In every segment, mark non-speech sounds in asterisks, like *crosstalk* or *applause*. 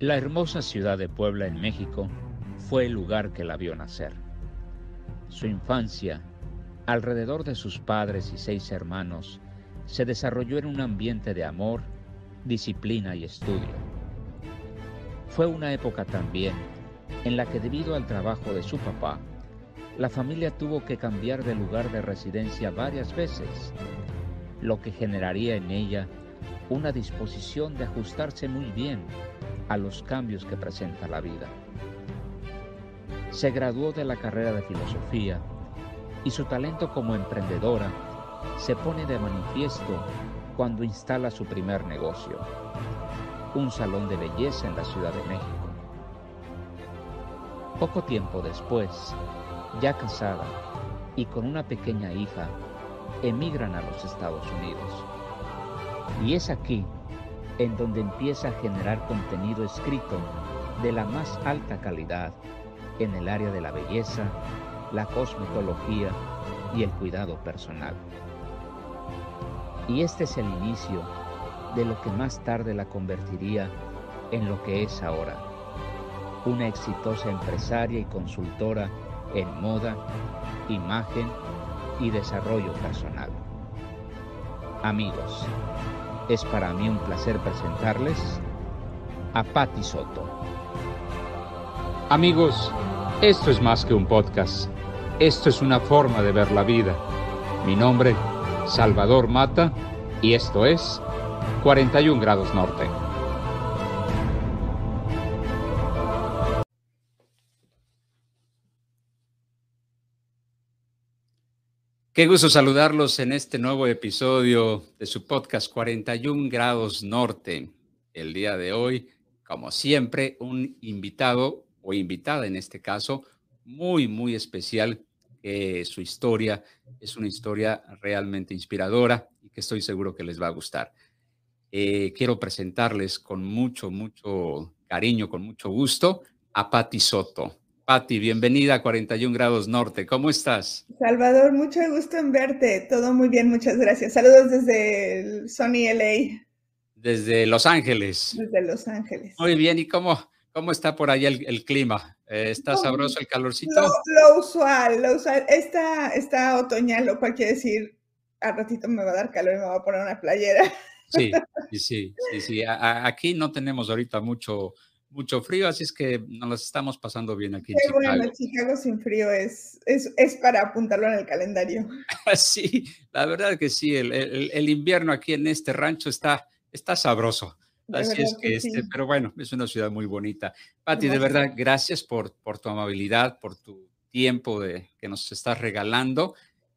La hermosa ciudad de Puebla en México fue el lugar que la vio nacer. Su infancia, alrededor de sus padres y seis hermanos, se desarrolló en un ambiente de amor, disciplina y estudio. Fue una época también en la que debido al trabajo de su papá, la familia tuvo que cambiar de lugar de residencia varias veces, lo que generaría en ella una disposición de ajustarse muy bien a los cambios que presenta la vida. Se graduó de la carrera de filosofía y su talento como emprendedora se pone de manifiesto cuando instala su primer negocio, un salón de belleza en la Ciudad de México. Poco tiempo después, ya casada y con una pequeña hija, emigran a los Estados Unidos. Y es aquí en donde empieza a generar contenido escrito de la más alta calidad en el área de la belleza, la cosmetología y el cuidado personal. Y este es el inicio de lo que más tarde la convertiría en lo que es ahora, una exitosa empresaria y consultora en moda, imagen y desarrollo personal. Amigos, es para mí un placer presentarles a Patti Soto. Amigos, esto es más que un podcast. Esto es una forma de ver la vida. Mi nombre, Salvador Mata, y esto es 41 grados norte. Qué gusto saludarlos en este nuevo episodio de su podcast 41 grados norte. El día de hoy, como siempre, un invitado o invitada en este caso muy, muy especial. su historia es una historia realmente inspiradora y que estoy seguro que les va a gustar. Eh, quiero presentarles con mucho, mucho cariño, con mucho gusto a Patti Soto. Patti, bienvenida a 41 grados norte. ¿Cómo estás? Salvador, mucho gusto en verte. Todo muy bien, muchas gracias. Saludos desde el Sony LA. Desde Los Ángeles. Desde Los Ángeles. Muy bien, ¿y cómo, cómo está por ahí el, clima? Eh, ¿Está sabroso el calorcito? Lo, usual, lo usual. Está, está otoñal, lo cual quiere decir, al ratito me va a dar calor y me va a poner una playera. Sí, *laughs* sí, sí, sí. sí. aquí no tenemos ahorita mucho mucho frío, así es que nos estamos pasando bien aquí. Qué bueno, Chicago sin frío es, es, es, para apuntarlo en el calendario. *laughs* sí, la verdad que sí, el, el, invierno aquí en este rancho está, está sabroso. Así es que, este, pero bueno, es una ciudad muy bonita. Pati, de verdad, gracias por, por tu amabilidad, por tu tiempo de, que nos estás regalando.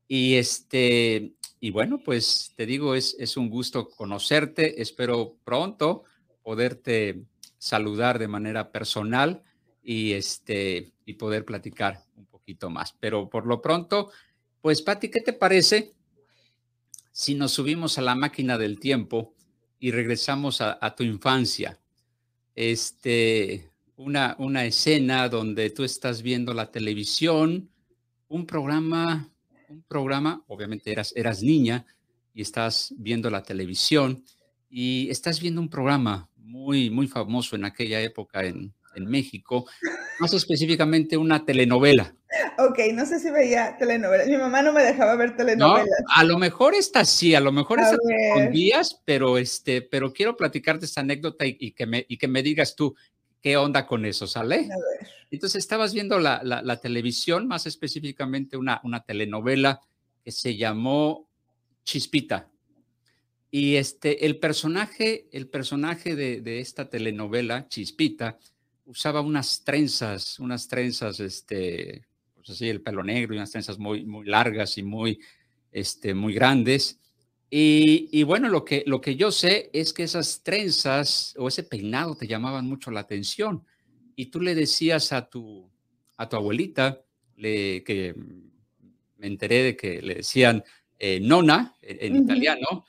Y este, y bueno, pues te digo, es, es un gusto conocerte. Espero pronto poderte saludar de manera personal y, este, y poder platicar un poquito más. Pero por lo pronto, pues Patti, ¿qué te parece si nos subimos a la máquina del tiempo y regresamos a, tu infancia? Este, una, una escena donde tú estás viendo la televisión, un programa, un programa, obviamente eras, eras niña y estás viendo la televisión y estás viendo un programa muy, muy famoso en aquella época en, en México, más específicamente una telenovela. Ok, no sé si veía telenovelas. Mi mamá no me dejaba ver telenovelas. a lo mejor esta sí, a lo mejor esta con días, pero este, pero quiero platicarte esta anécdota y, que me, y que me digas tú qué onda con eso, ¿sale? Entonces estabas viendo la, la, la, televisión, más específicamente una, una telenovela que se llamó Chispita. Y este, el personaje, el personaje de, esta telenovela, Chispita, usaba unas trenzas, unas trenzas, este, pues así, el pelo negro y unas trenzas muy, muy largas y muy, este, muy grandes. Y, bueno, lo que, lo que yo sé es que esas trenzas o ese peinado te llamaban mucho la atención. Y tú le decías a tu, a tu abuelita, le, que me enteré de que le decían eh, nona en, italiano,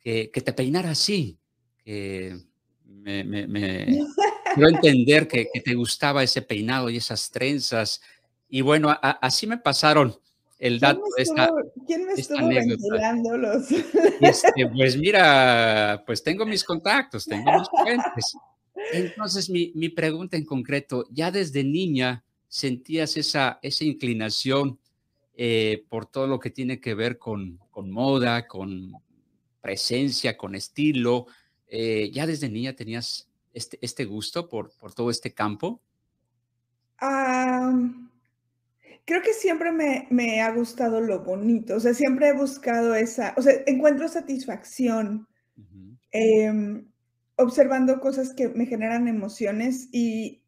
que, te peinara así, que me, me, *laughs* entender que, te gustaba ese peinado y esas trenzas. Y bueno, así me pasaron el dato de esta, ¿Quién me estuvo ventilando este, *laughs* pues mira, pues tengo mis contactos, tengo mis fuentes. Entonces, mi, mi, pregunta en concreto, ya desde niña sentías esa, esa inclinación eh, por todo lo que tiene que ver con, con moda, con presencia, con estilo. Eh, ¿Ya desde niña tenías este, este gusto por, por todo este campo? creo que siempre me, me, ha gustado lo bonito, o sea, siempre he buscado esa, o sea, encuentro satisfacción em, observando cosas que me generan emociones y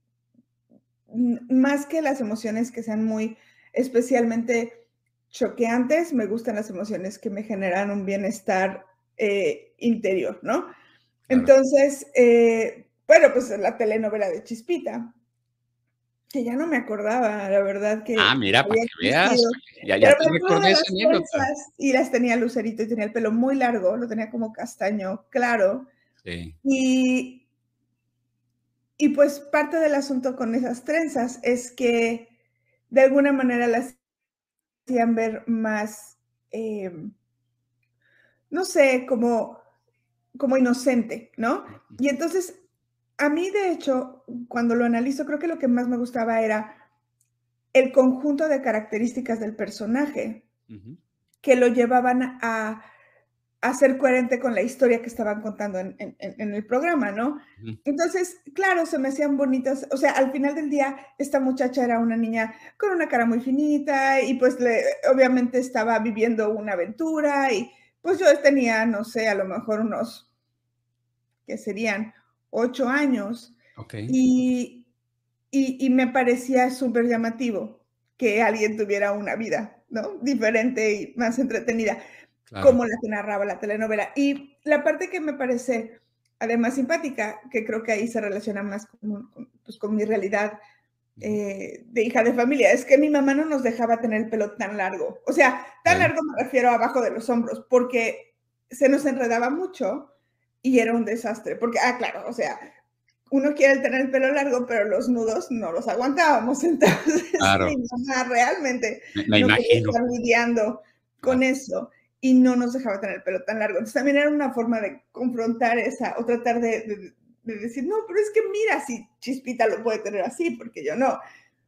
más que las emociones que sean muy especialmente choqueantes, me gustan las emociones que me generan un bienestar eh, interior, ¿no? Entonces, eh, bueno, pues la telenovela de Chispita, que ya no me acordaba, la verdad que... Ah, mira, para que veas, ya, ya te recordé esa Y las tenía Lucerito y tenía el pelo muy largo, lo tenía como castaño claro. Sí. Y, y pues parte del asunto con esas trenzas es que de alguna manera las hacían ver más, em, no sé, como, como inocente, ¿no? Y entonces, a mí de hecho, cuando lo analizo, creo que lo que más me gustaba era el conjunto de características del personaje que lo llevaban a a ser coherente con la historia que estaban contando en, el programa, ¿no? Entonces, claro, se me hacían bonitas, o sea, al final del día, esta muchacha era una niña con una cara muy finita y pues le, obviamente estaba viviendo una aventura y pues yo tenía, no sé, a lo mejor unos, que serían ocho años. Y, y, y me parecía súper llamativo que alguien tuviera una vida, ¿no? Diferente y más entretenida como la que narraba la telenovela. Y la parte que me parece además simpática, que creo que ahí se relaciona más con, pues, con mi realidad eh, de hija de familia, es que mi mamá no nos dejaba tener el pelo tan largo. O sea, tan largo me refiero abajo de los hombros, porque se nos enredaba mucho y era un desastre. Porque, ah, claro, o sea, uno quiere tener el pelo largo, pero los nudos no los aguantábamos. *laughs* Entonces, mi mamá realmente me, no imagino. estar lidiando con eso y no nos dejaba tener el pelo tan largo. Entonces también era una forma de confrontar esa o tratar de, decir, no, pero es que mira, si Chispita lo puede tener así, porque yo no.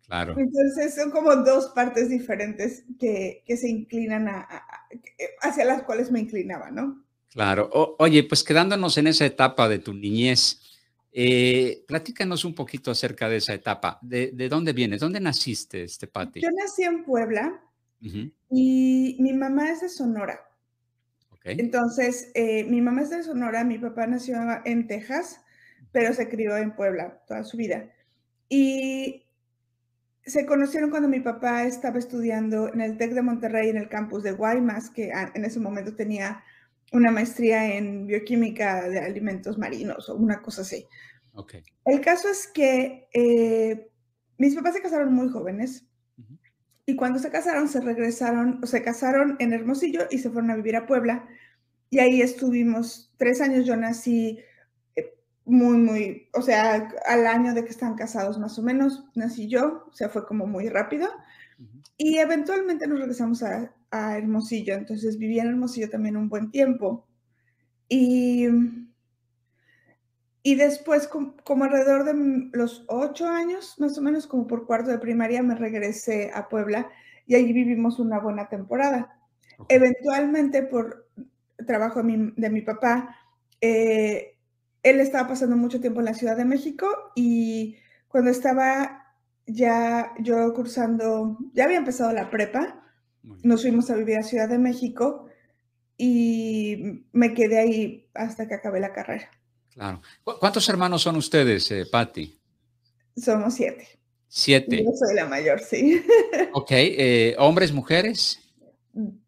Claro. Entonces son como dos partes diferentes que, que se inclinan a, hacia las cuales me inclinaba, ¿no? Claro. oye, pues quedándonos en esa etapa de tu niñez, eh, platícanos un poquito acerca de esa etapa. ¿De, de dónde vienes? ¿Dónde naciste, este Pati? Yo nací en Puebla, y mi mamá es de Sonora. Entonces, eh, mi mamá es de Sonora, mi papá nació en Texas, pero se crió en Puebla toda su vida. Y se conocieron cuando mi papá estaba estudiando en el TEC de Monterrey, en el campus de Guaymas, que en ese momento tenía una maestría en bioquímica de alimentos marinos o una cosa así. El caso es que eh, mis papás se casaron muy jóvenes y cuando se casaron, se regresaron, o se casaron en Hermosillo y se fueron a vivir a Puebla. Y ahí estuvimos tres años. Yo nací muy, muy, o sea, al año de que están casados más o menos, nací yo, o sea, fue como muy rápido. Y eventualmente nos regresamos a, a Hermosillo, entonces viví en Hermosillo también un buen tiempo. Y y después, como, alrededor de los ocho años, más o menos como por cuarto de primaria, me regresé a Puebla y allí vivimos una buena temporada. Eventualmente, por trabajo de mi, papá, eh, él estaba pasando mucho tiempo en la Ciudad de México y cuando estaba ya yo cursando, ya había empezado la prepa, nos fuimos a vivir a Ciudad de México y me quedé ahí hasta que acabé la carrera. Claro. ¿Cuántos hermanos son ustedes, eh, Patti? Somos siete. Siete. Yo soy la mayor, sí. Ok. Eh, ¿Hombres, mujeres?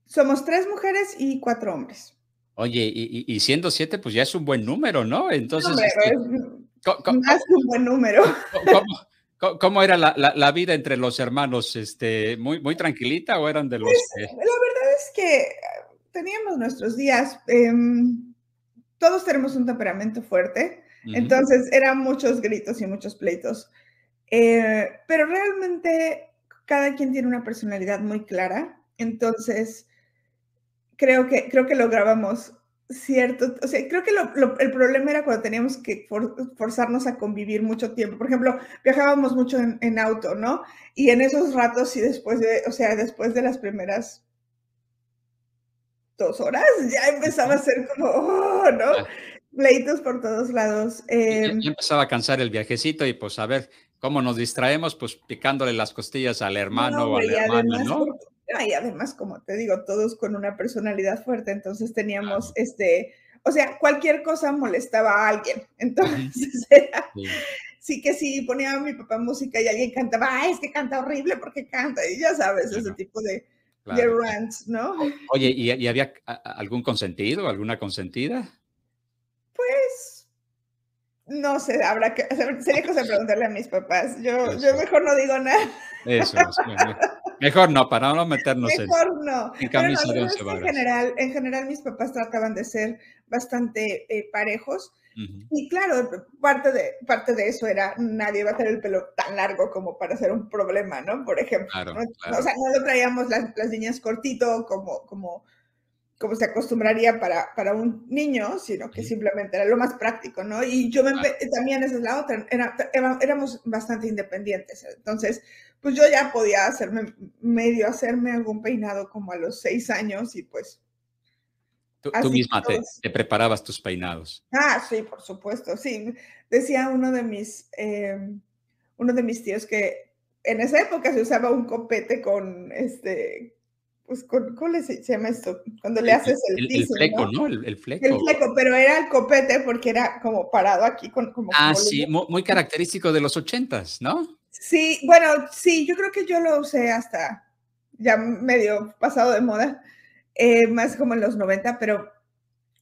Somos tres mujeres y cuatro hombres. Oye, y, siendo siete, pues ya es un buen número, ¿no? Entonces. Este, es más que un buen número. ¿Cómo, era la, vida entre los hermanos? Este, muy, ¿Muy tranquilita o eran de los.? Pues, la verdad es que teníamos nuestros días. Em, todos tenemos un temperamento fuerte, entonces eran muchos gritos y muchos pleitos. Eh, pero realmente cada quien tiene una personalidad muy clara, entonces creo que, creo que lográbamos cierto, o sea, creo que el problema era cuando teníamos que forzarnos a convivir mucho tiempo. Por ejemplo, viajábamos mucho en, auto, ¿no? Y en esos ratos y después de, o sea, después de las primeras dos horas, ya empezaba a ser como, oh, ¿no? Pleitos por todos lados. Eh, ya, empezaba a cansar el viajecito y pues a ver cómo nos distraemos, pues picándole las costillas al hermano o a la hermana, ¿no? Y además, como te digo, todos con una personalidad fuerte, entonces teníamos este, o sea, cualquier cosa molestaba a alguien. *laughs* Entonces, sí. que sí, ponía a mi papá música y alguien cantaba, ah, es que canta horrible porque canta, y ya sabes, ese tipo de, rants, ¿no? Oye, ¿y, había algún consentido, alguna consentida? Pues, no sé, habrá que, *laughs* sería cosa de preguntarle a mis papás. Yo, yo mejor no digo nada. Eso es. *laughs* Mejor no, para no meternos Mejor no. en camisa de En general, en general, mis papás trataban de ser bastante eh, parejos. Y claro, parte de, parte de eso era, nadie va a tener el pelo tan largo como para ser un problema, ¿no? Por ejemplo. O sea, no lo traíamos las, las niñas cortito como, como como se acostumbraría para, para un niño, sino que simplemente era lo más práctico, ¿no? Y yo me, también esa es la otra, era, éramos bastante independientes, entonces, pues yo ya podía hacerme, medio hacerme algún peinado como a los seis años y pues... Tú, misma te, te, preparabas tus peinados. Ah, sí, por supuesto, sí. Decía uno de mis, em, uno de mis tíos que en esa época se usaba un copete con, este, pues, ¿cómo se llama esto? Cuando le haces el, el, el fleco, ¿no? El, fleco. El fleco, pero era el copete porque era como parado aquí con como. Ah, sí, muy, característico de los ochentas, ¿no? Sí, bueno, sí, yo creo que yo lo usé hasta ya medio pasado de moda, eh, más como en los 90, pero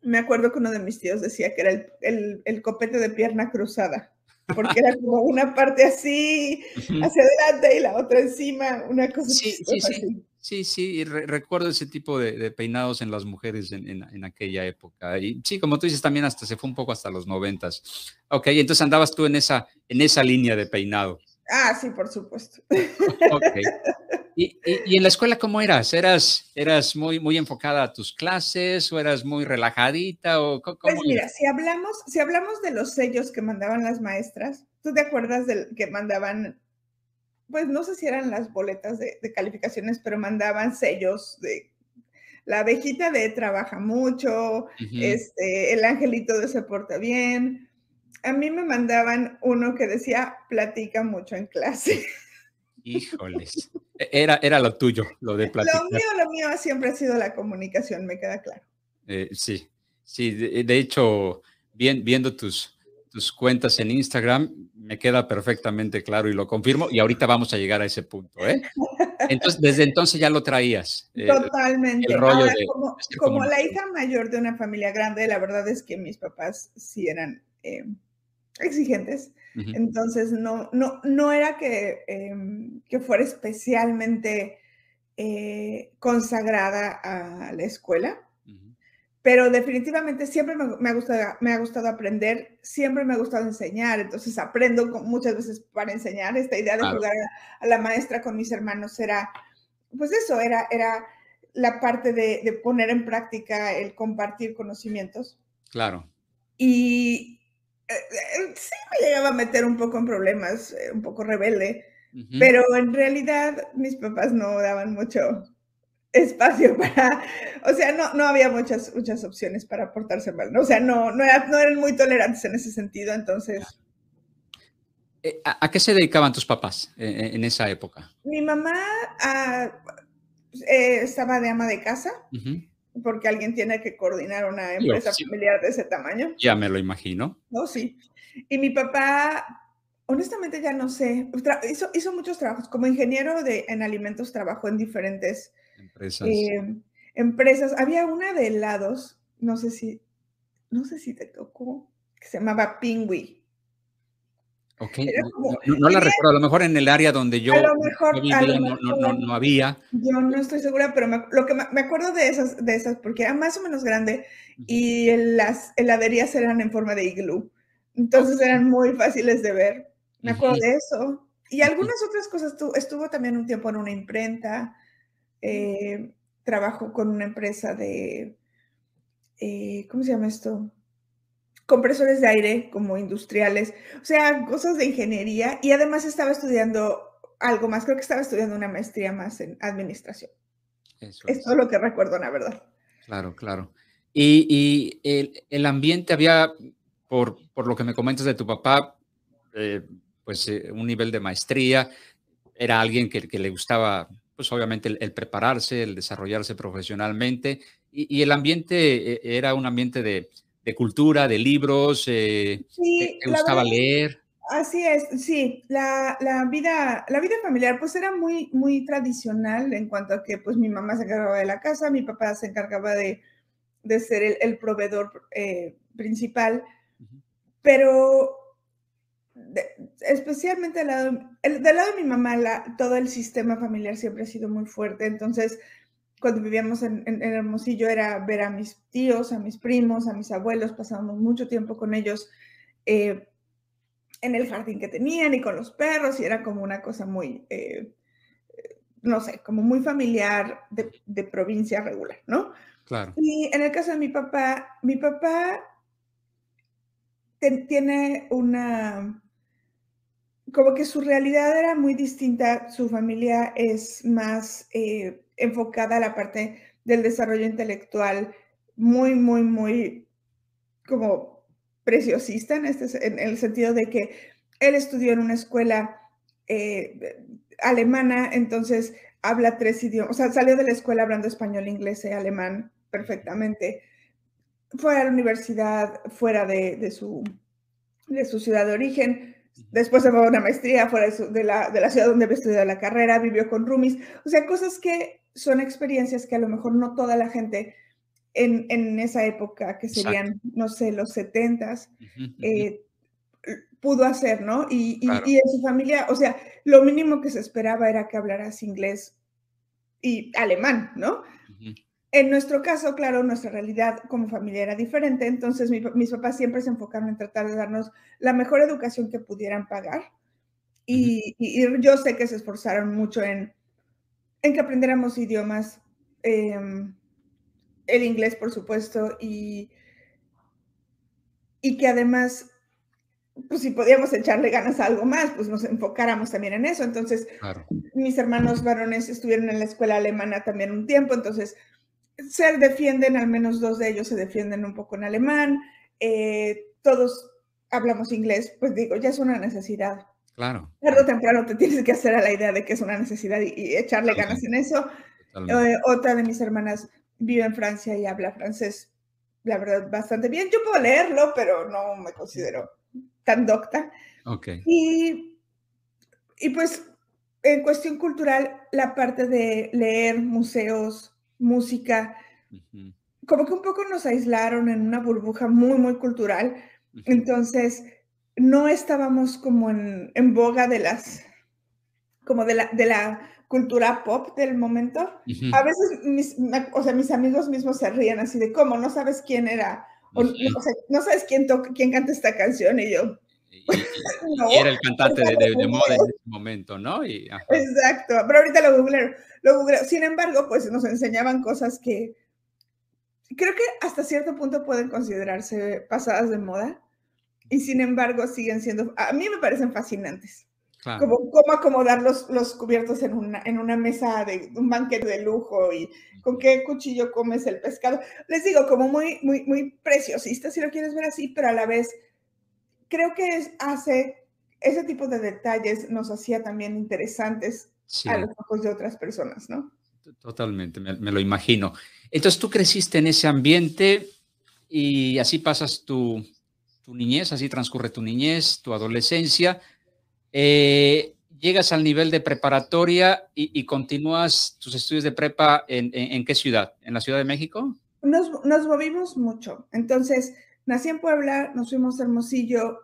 me acuerdo que uno de mis tíos decía que era el, el copete de pierna cruzada porque era como una parte así hacia adelante y la otra encima, una cosa sí, sí, sí. Sí, sí, recuerdo ese tipo de, peinados en las mujeres en, aquella época. Y sí, como tú dices, también hasta se fue un poco hasta los noventas. Ok, entonces andabas tú en esa, en esa línea de peinado. Ah, sí, por supuesto. Ok. *laughs* ¿Y, en la escuela cómo eras? ¿Eras, eras muy, muy enfocada a tus clases o eras muy relajadita? O, pues mira, si hablamos, si hablamos de los sellos que mandaban las maestras, ¿tú te acuerdas del que mandaban pues no sé si eran las boletas de, calificaciones, pero mandaban sellos de la abejita de trabaja mucho, este, el angelito de se porta bien. A mí me mandaban uno que decía platica mucho en clase. *laughs* Híjoles, e, era, era lo tuyo, lo de platicar. Lo mío, lo mío siempre ha sido la comunicación, me queda claro. Eh, sí, sí, de, hecho, viendo tus, tus cuentas en Instagram, me queda perfectamente claro y lo confirmo. Y ahorita vamos a llegar a ese punto, ¿eh? Entonces, desde entonces ya lo traías. Eh, Totalmente. como, la hija mayor de una familia grande, la verdad es que mis papás sí eran eh, exigentes. Entonces, no, no, no era que, em, que fuera especialmente eh, consagrada a la escuela pero definitivamente siempre me, ha gustado, me ha gustado aprender, siempre me ha gustado enseñar, entonces aprendo muchas veces para enseñar. Esta idea de jugar a, la maestra con mis hermanos era, pues eso, era, era la parte de, poner en práctica el compartir conocimientos. Claro. Y sí me llegaba a meter un poco en problemas, eh, un poco rebelde, pero en realidad mis papás no daban mucho, espacio *laughs* para, o sea, no, no había muchas, muchas opciones para portarse mal, ¿no? o sea, no, no, no eran muy tolerantes en ese sentido, entonces... Eh, ¿A, qué se dedicaban tus papás en, esa época? Mi mamá ah, eh, estaba de ama de casa, porque alguien tiene que coordinar una empresa familiar de ese tamaño. Ya me lo imagino. No, sí. Y mi papá honestamente ya no sé, hizo, hizo, muchos trabajos. Como ingeniero de, en alimentos trabajó en diferentes Empresas. Eh, empresas. Había una de helados, no sé si, no sé si te tocó, que se llamaba Pingui. No, la recuerdo, a lo mejor en el área donde yo, vivía no, había. Yo no estoy segura, pero me, lo que me, acuerdo de esas, de esas, porque era más o menos grande y las heladerías eran en forma de iglú, entonces eran muy fáciles de ver. Me acuerdo de eso. Y algunas otras cosas, estuvo también un tiempo en una imprenta, eh, trabajo con una empresa de, eh, ¿cómo se llama esto? Compresores de aire como industriales, o sea, cosas de ingeniería y además estaba estudiando algo más, creo que estaba estudiando una maestría más en administración. Eso es. lo que recuerdo, la verdad. Claro, claro. Y, el, ambiente había, por, por, lo que me comentas de tu papá, eh, pues eh, un nivel de maestría, era alguien que, que le gustaba, pues obviamente el, prepararse, el desarrollarse profesionalmente, y, el ambiente eh, era un ambiente de, de cultura, de libros, sí, le gustaba leer. Así es, sí, la, la, vida, la vida familiar pues era muy, muy tradicional en cuanto a que pues mi mamá se encargaba de la casa, mi papá se encargaba de, de ser el, el proveedor eh, principal, pero especialmente del lado, el, del lado de mi mamá, la, todo el sistema familiar siempre ha sido muy fuerte, entonces cuando vivíamos en, en, Hermosillo era ver a mis tíos, a mis primos, a mis abuelos, pasábamos mucho tiempo con ellos. Eh, en el jardín que tenían y con los perros y era como una cosa muy, eh, no sé, como muy familiar de, provincia regular, ¿no? Claro. Y en el caso de mi papá, mi papá tiene una, como que su realidad era muy distinta, su familia es más eh, enfocada a la parte del desarrollo intelectual, muy, muy, muy como preciosista en, este, en el sentido de que él estudió en una escuela eh, alemana, entonces habla tres idiomas, o sea, salió de la escuela hablando español, inglés y alemán perfectamente. Fue a la universidad fuera de, su, de su ciudad de origen, después se fue a una maestría fuera de, la, de la ciudad donde había estudiado la carrera, vivió con roomies, o sea, cosas que son experiencias que a lo mejor no toda la gente en, esa época, que serían, no sé, los setentas, eh, pudo hacer, ¿no? Y, y, en su familia, o sea, lo mínimo que se esperaba era que hablaras inglés y alemán, ¿no? En nuestro caso, claro, nuestra realidad como familia era diferente, entonces mis papás siempre se enfocaron en tratar de darnos la mejor educación que pudieran pagar. Y, yo sé que se esforzaron mucho en, en que aprendiéramos idiomas. Eh, el inglés, por supuesto, y, y que además, pues si podíamos echarle ganas a algo más, pues nos enfocáramos también en eso. Entonces, mis hermanos varones estuvieron en la escuela alemana también un tiempo, entonces se defienden, al menos dos de ellos se defienden un poco en alemán, eh, todos hablamos inglés, pues digo, ya es una necesidad. Claro. Tarde o temprano te tienes que hacer a la idea de que es una necesidad y, echarle ganas en eso. Eh, otra de mis hermanas vive en Francia y habla francés, la verdad, bastante bien. Yo puedo leerlo, pero no me considero tan docta. Ok. Y, y pues, en cuestión cultural, la parte de leer museos, música, como que un poco nos aislaron en una burbuja muy, muy cultural. Entonces, no estábamos como en, en boga de las, como de la, de la cultura pop del momento. A veces, mis, o sea, mis amigos mismos se ríen así de, ¿cómo? ¿No sabes quién era? O, no sabes quién, toca, quién canta esta canción y yo... Y, *laughs* era el cantante de, moda en ese momento, ¿no? Exacto, pero ahorita lo googleo, lo googleo. Sin embargo, pues nos enseñaban cosas que creo que hasta cierto punto pueden considerarse pasadas de moda y sin embargo siguen siendo, a mí me parecen fascinantes. Como cómo acomodar los, los cubiertos en una, en una mesa de un banquete de lujo y con qué cuchillo comes el pescado. Les digo, como muy, muy, muy preciosista, si lo quieres ver así, pero a la vez creo que es, hace ese tipo de detalles nos hacía también interesantes a los ojos de otras personas, ¿no? Totalmente, me, me, lo imagino. Entonces tú creciste en ese ambiente y así pasas tu, tu niñez, así transcurre tu niñez, tu adolescencia eh, llegas al nivel de preparatoria y, continúas tus estudios de prepa en, qué ciudad? ¿En la Ciudad de México? Nos, movimos mucho. Entonces, nací en Puebla, nos fuimos a Hermosillo,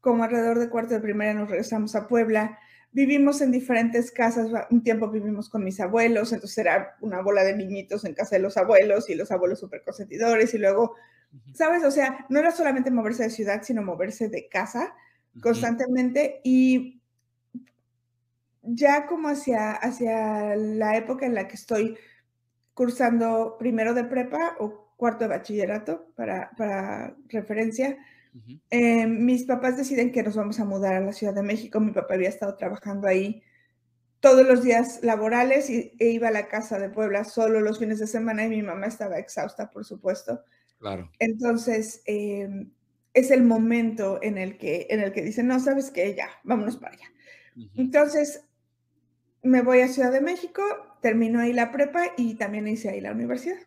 como alrededor de cuarto de primaria nos regresamos a Puebla. Vivimos en diferentes casas, un tiempo vivimos con mis abuelos, entonces era una bola de niñitos en casa de los abuelos y los abuelos súper consentidores y luego, ¿sabes? O sea, no era solamente moverse de ciudad, sino moverse de casa constantemente y ya como hacia, hacia la época en la que estoy cursando primero de prepa o cuarto de bachillerato, para, para referencia. Eh, mis papás deciden que nos vamos a mudar a la Ciudad de México. Mi papá había estado trabajando ahí todos los días laborales y, e iba a la casa de Puebla solo los fines de semana y mi mamá estaba exhausta, por supuesto. Claro. Entonces, em, es el momento en el que, en el que dicen, no, sabes qué, ya, vámonos para allá. Entonces, me voy a Ciudad de México, termino ahí la prepa y también hice ahí la universidad.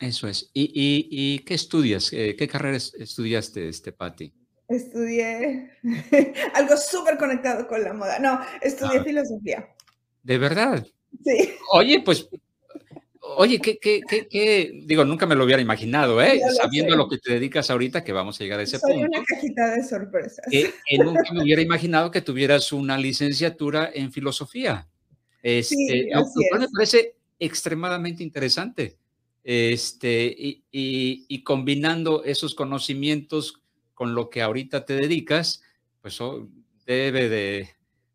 Eso es. ¿Y, qué estudias? Eh, ¿Qué carrera estudiaste, este, Patti? Estudié *laughs* algo súper conectado con la moda. No, estudié ah. filosofía. ¿De verdad? Sí. Oye, pues, oye, ¿qué, qué, qué, digo, nunca me lo hubiera imaginado, ¿eh? Sabiendo lo que te dedicas ahorita, que vamos a llegar a ese punto. Soy una cajita de sorpresas. Que, nunca me hubiera imaginado que tuvieras una licenciatura en filosofía. Este, sí, me parece extremadamente interesante. Este, y, y, combinando esos conocimientos con lo que ahorita te dedicas, pues oh, debe de,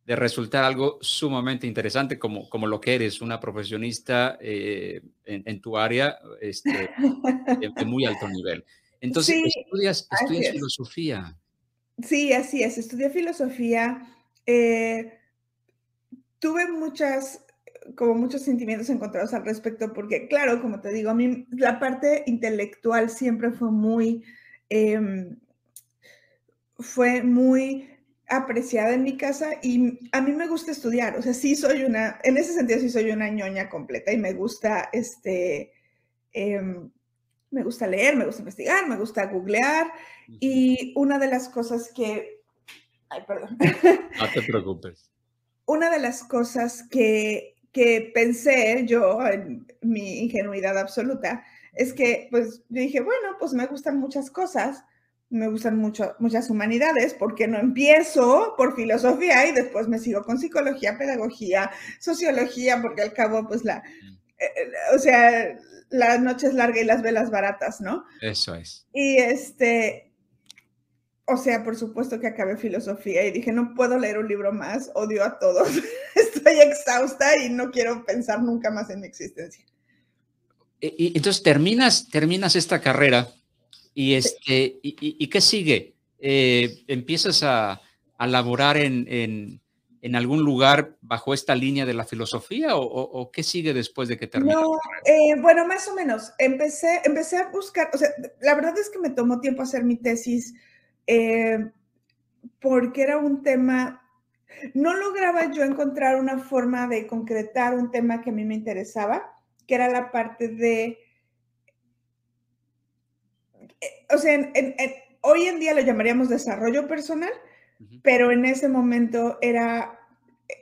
de resultar algo sumamente interesante como, como lo que eres, una profesionista eh, en, tu área este, de, muy alto nivel. Entonces, estudias, estudias filosofía. Sí, así es, estudié filosofía. Eh, tuve muchas, como muchos sentimientos encontrados al respecto, porque claro, como te digo, a mí la parte intelectual siempre fue muy, em, fue muy apreciada en mi casa y a mí me gusta estudiar, o sea, sí soy una, en ese sentido sí soy una ñoña completa y me gusta, este, em, me gusta leer, me gusta investigar, me gusta googlear y una de las cosas que, ay, perdón. No te preocupes. *laughs* Una de las cosas que, que pensé yo en mi ingenuidad absoluta es que, pues, yo dije, bueno, pues me gustan muchas cosas, me gustan mucho, muchas humanidades, porque no empiezo por filosofía y después me sigo con psicología, pedagogía, sociología, porque al cabo, pues la, eh, eh, o sea, la noche es larga y las velas baratas, ¿no? Eso es. Y este, o sea, por supuesto que acabé filosofía y dije, no puedo leer un libro más, odio a todos, *laughs* estoy exhausta y no quiero pensar nunca más en mi existencia. Y, entonces terminas, terminas esta carrera y, este, y, qué sigue? Eh, ¿Empiezas a, a laborar en, en, algún lugar bajo esta línea de la filosofía o, qué sigue después de que termine? No, eh, bueno, más o menos. Empecé, empecé a buscar, o sea, la verdad es que me tomó tiempo hacer mi tesis eh, porque era un tema, no lograba yo encontrar una forma de concretar un tema que a mí me interesaba, que era la parte de o sea, hoy en día lo llamaríamos desarrollo personal, pero en ese momento era,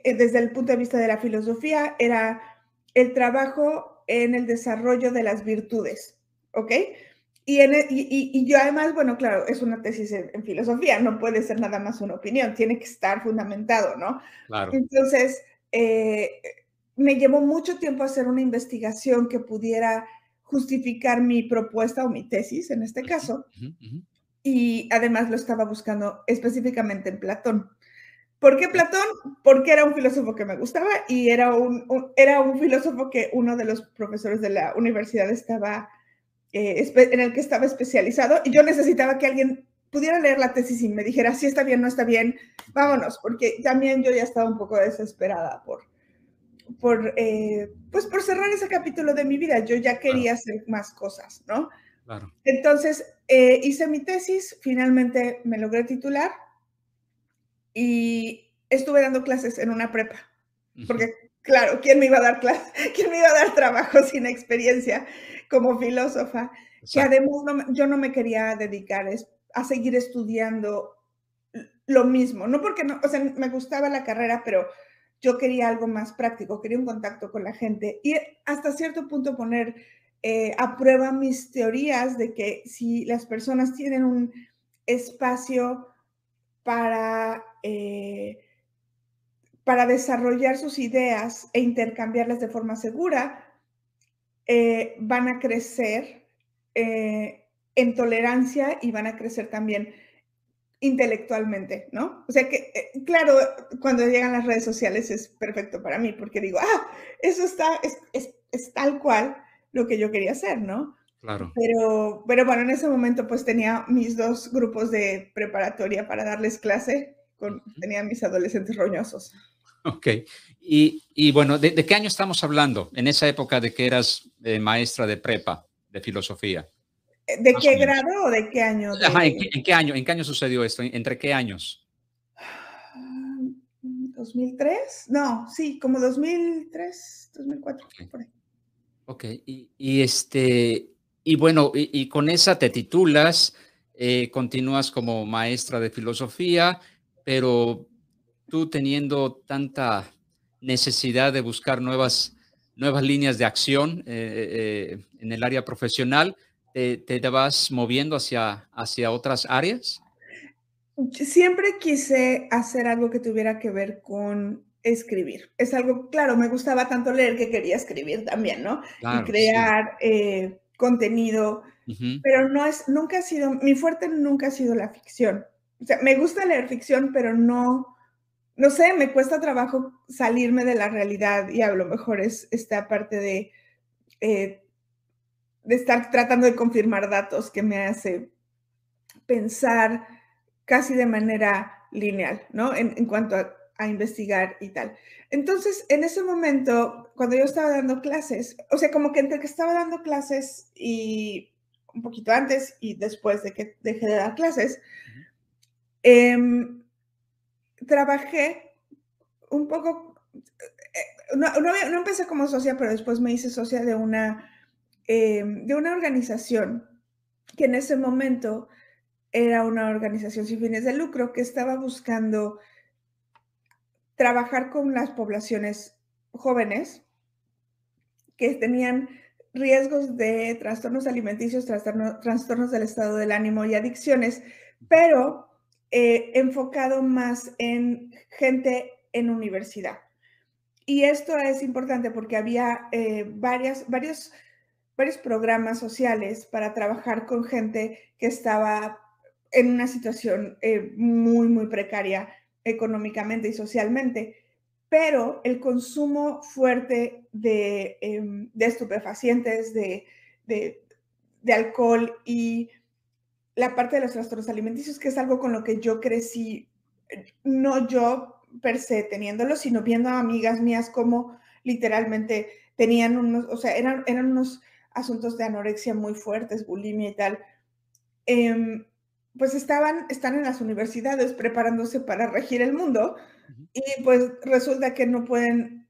eh, desde el punto de vista de la filosofía, era el trabajo en el desarrollo de las virtudes, ¿ok? Y, en, e, y, yo además, bueno, claro, es una tesis en, filosofía, no puede ser nada más una opinión, tiene que estar fundamentado, ¿no? Claro. Entonces, eh, me llevó mucho tiempo hacer una investigación que pudiera justificar mi propuesta o mi tesis en este caso. Y además lo estaba buscando específicamente en Platón. ¿Por qué Platón? Porque era un filósofo que me gustaba y era un, era un filósofo que uno de los profesores de la universidad estaba, eh, en el que estaba especializado y yo necesitaba que alguien pudiera leer la tesis y me dijera si está bien, no está bien, vámonos, porque también yo ya estaba un poco desesperada por, por, eh, pues por cerrar ese capítulo de mi vida. Yo ya quería hacer más cosas, ¿no? Claro. Entonces, eh, hice mi tesis, finalmente me logré titular y estuve dando clases en una prepa, porque claro, ¿quién me iba a dar clase? *laughs* ¿Quién me iba a dar trabajo *laughs* sin experiencia como filósofa? Que además yo no me quería dedicar a seguir estudiando lo mismo, no porque no, o sea, me gustaba la carrera, pero yo quería algo más práctico, quería un contacto con la gente y hasta cierto punto poner eh, a prueba mis teorías de que si las personas tienen un espacio para, eh, para desarrollar sus ideas e intercambiarlas de forma segura, eh, van a crecer en tolerancia y van a crecer también intelectualmente, ¿no? O sea que, eh, claro, cuando llegan las redes sociales es perfecto para mí, porque digo, ah, eso está, es, es, tal cual lo que yo quería hacer, ¿no? Claro. Pero, pero bueno, en ese momento pues tenía mis dos grupos de preparatoria para darles clase, con, tenía mis adolescentes roñosos. Ok, y, y bueno, ¿de, qué año estamos hablando? En esa época de que eras eh, maestra de prepa, de filosofía. ¿De qué grado o de qué año? ¿en, qué, año? ¿En qué año sucedió esto? ¿Entre qué años? ¿2003? No, sí, como 2003, 2004, por ahí. Ok, y, y este, y bueno, y, con esa te titulas, eh, continúas como maestra de filosofía, pero tú teniendo tanta necesidad de buscar nuevas, nuevas líneas de acción eh, eh, en el área profesional, ¿te, te vas moviendo hacia, hacia otras áreas? Siempre quise hacer algo que tuviera que ver con escribir. Es algo, claro, me gustaba tanto leer que quería escribir también, ¿no? y crear contenido, pero no es, nunca ha sido, mi fuerte nunca ha sido la ficción. O sea, me gusta leer ficción, pero no, no sé, me cuesta trabajo salirme de la realidad y a lo mejor es esta parte de, eh, de estar tratando de confirmar datos que me hace pensar casi de manera lineal, ¿no? En, en cuanto a, a investigar y tal. Entonces, en ese momento, cuando yo estaba dando clases, o sea, como que entre que estaba dando clases y un poquito antes y después de que dejé de dar clases, em, trabajé un poco, eh, no, no, empecé como socia, pero después me hice socia de una, em, de una organización que en ese momento era una organización sin fines de lucro que estaba buscando trabajar con las poblaciones jóvenes que tenían riesgos de trastornos alimenticios, trastornos, del estado del ánimo y adicciones, pero eh, enfocado más en gente en universidad. Y esto es importante porque había eh, varias, varios, varios programas sociales para trabajar con gente que estaba en una situación eh, muy, muy precaria económicamente y socialmente, pero el consumo fuerte de, em, estupefacientes, de, alcohol y la parte de los trastornos alimenticios, que es algo con lo que yo crecí, no yo per se teniéndolo, sino viendo a amigas mías como literalmente tenían unos, o sea, eran, eran unos asuntos de anorexia muy fuertes, bulimia y tal. Em, pues estaban, están en las universidades preparándose para regir el mundo y pues resulta que no pueden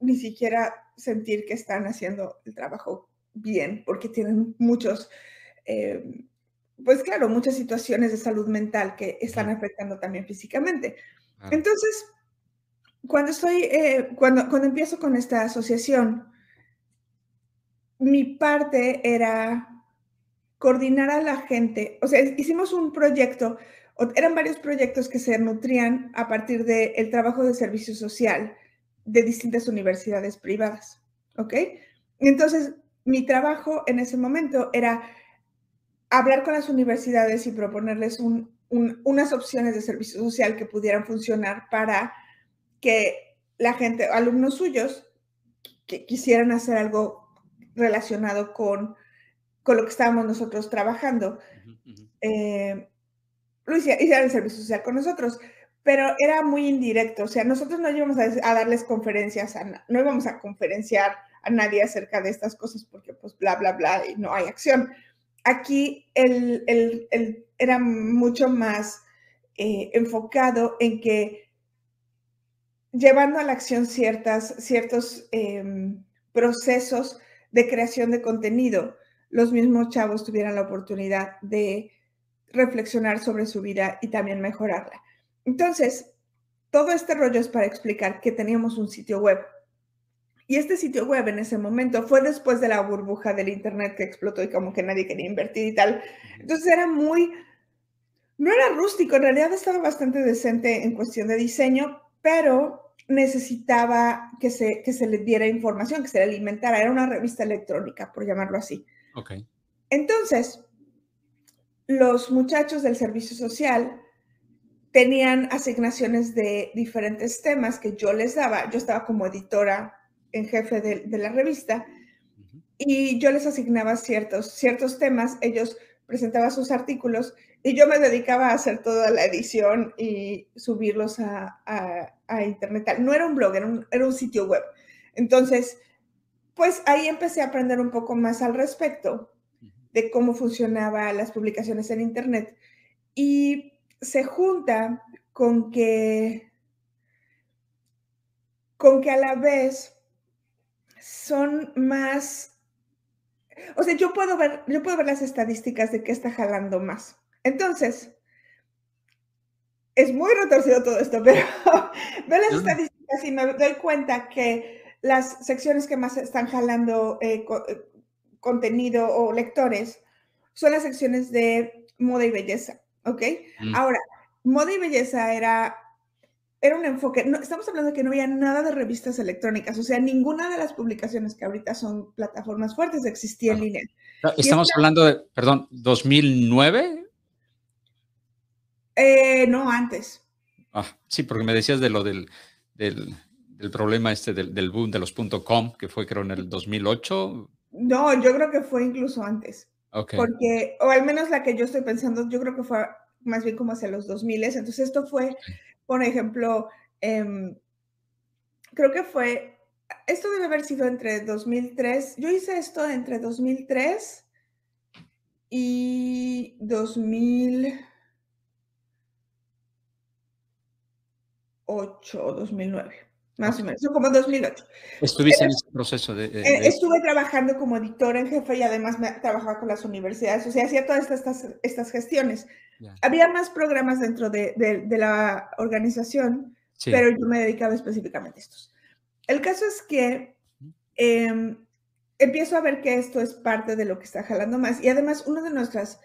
ni siquiera sentir que están haciendo el trabajo bien porque tienen muchos, eh, pues claro, muchas situaciones de salud mental que están afectando también físicamente. Entonces, cuando estoy, eh, cuando, cuando empiezo con esta asociación, mi parte era coordinar a la gente, o sea, hicimos un proyecto, eran varios proyectos que se nutrían a partir del trabajo de servicio social de distintas universidades privadas, ¿ok? Entonces, mi trabajo en ese momento era hablar con las universidades y proponerles unas opciones de servicio social que pudieran funcionar para que la gente, alumnos suyos, que quisieran hacer algo relacionado con con lo que estábamos nosotros trabajando. Eh, Luis hizo el servicio social con nosotros, pero era muy indirecto, o sea, nosotros no íbamos a, darles conferencias, no íbamos a conferenciar a nadie acerca de estas cosas porque pues bla, bla, bla, y no hay acción. Aquí el, el, era mucho más eh, enfocado en que llevando a la acción ciertas, ciertos em, procesos de creación de contenido los mismos chavos tuvieran la oportunidad de reflexionar sobre su vida y también mejorarla. Entonces, todo este rollo es para explicar que teníamos un sitio web. Y este sitio web en ese momento fue después de la burbuja del Internet que explotó y como que nadie quería invertir y tal. Entonces era muy, no era rústico, en realidad estaba bastante decente en cuestión de diseño, pero necesitaba que se, que se le diera información, que se le alimentara. Era una revista electrónica, por llamarlo así. Ok. Entonces, los muchachos del servicio social tenían asignaciones de diferentes temas que yo les daba. Yo estaba como editora en jefe de, la revista y yo les asignaba ciertos, ciertos temas, ellos presentaban sus artículos y yo me dedicaba a hacer toda la edición y subirlos a, internet. No era un blog, era un, era un sitio web. Entonces, pues ahí empecé a aprender un poco más al respecto de cómo funcionaban las publicaciones en internet y se junta con que con que a la vez son más o sea, yo puedo ver yo puedo ver las estadísticas de qué está jalando más. Entonces, es muy retorcido todo esto, *laughs* pero veo las estadísticas y me doy cuenta que las secciones que más están jalando eh, eh, contenido o lectores son las secciones de moda y belleza, ¿ok? Mm. Ahora, moda y belleza era, era un enfoque, no, estamos hablando de que no había nada de revistas electrónicas, o sea, ninguna de las publicaciones que ahorita son plataformas fuertes existía en línea. Estamos hablando de, perdón, 2009. Eh, no, antes. Ah, sí, porque me decías de lo del, del, problema este del, boom de los .com, que fue creo en el 2008. No, yo creo que fue incluso antes. Okay. Porque, o al menos la que yo estoy pensando, yo creo que fue más bien como hacia los 2000. Entonces esto fue, por ejemplo, em, creo que fue, esto debe haber sido entre 2003, yo hice esto entre 2003 y 2000. 2008 o 2009, más o menos, como 2008. ¿Estuviste en ese proceso de, eh, Estuve trabajando como editora en jefe y además me trabajaba con las universidades, o sea, hacía todas estas, estas gestiones. Había más programas dentro de, de, la organización, pero yo me dedicaba específicamente a estos. El caso es que eh, empiezo a ver que esto es parte de lo que está jalando más y además una de nuestras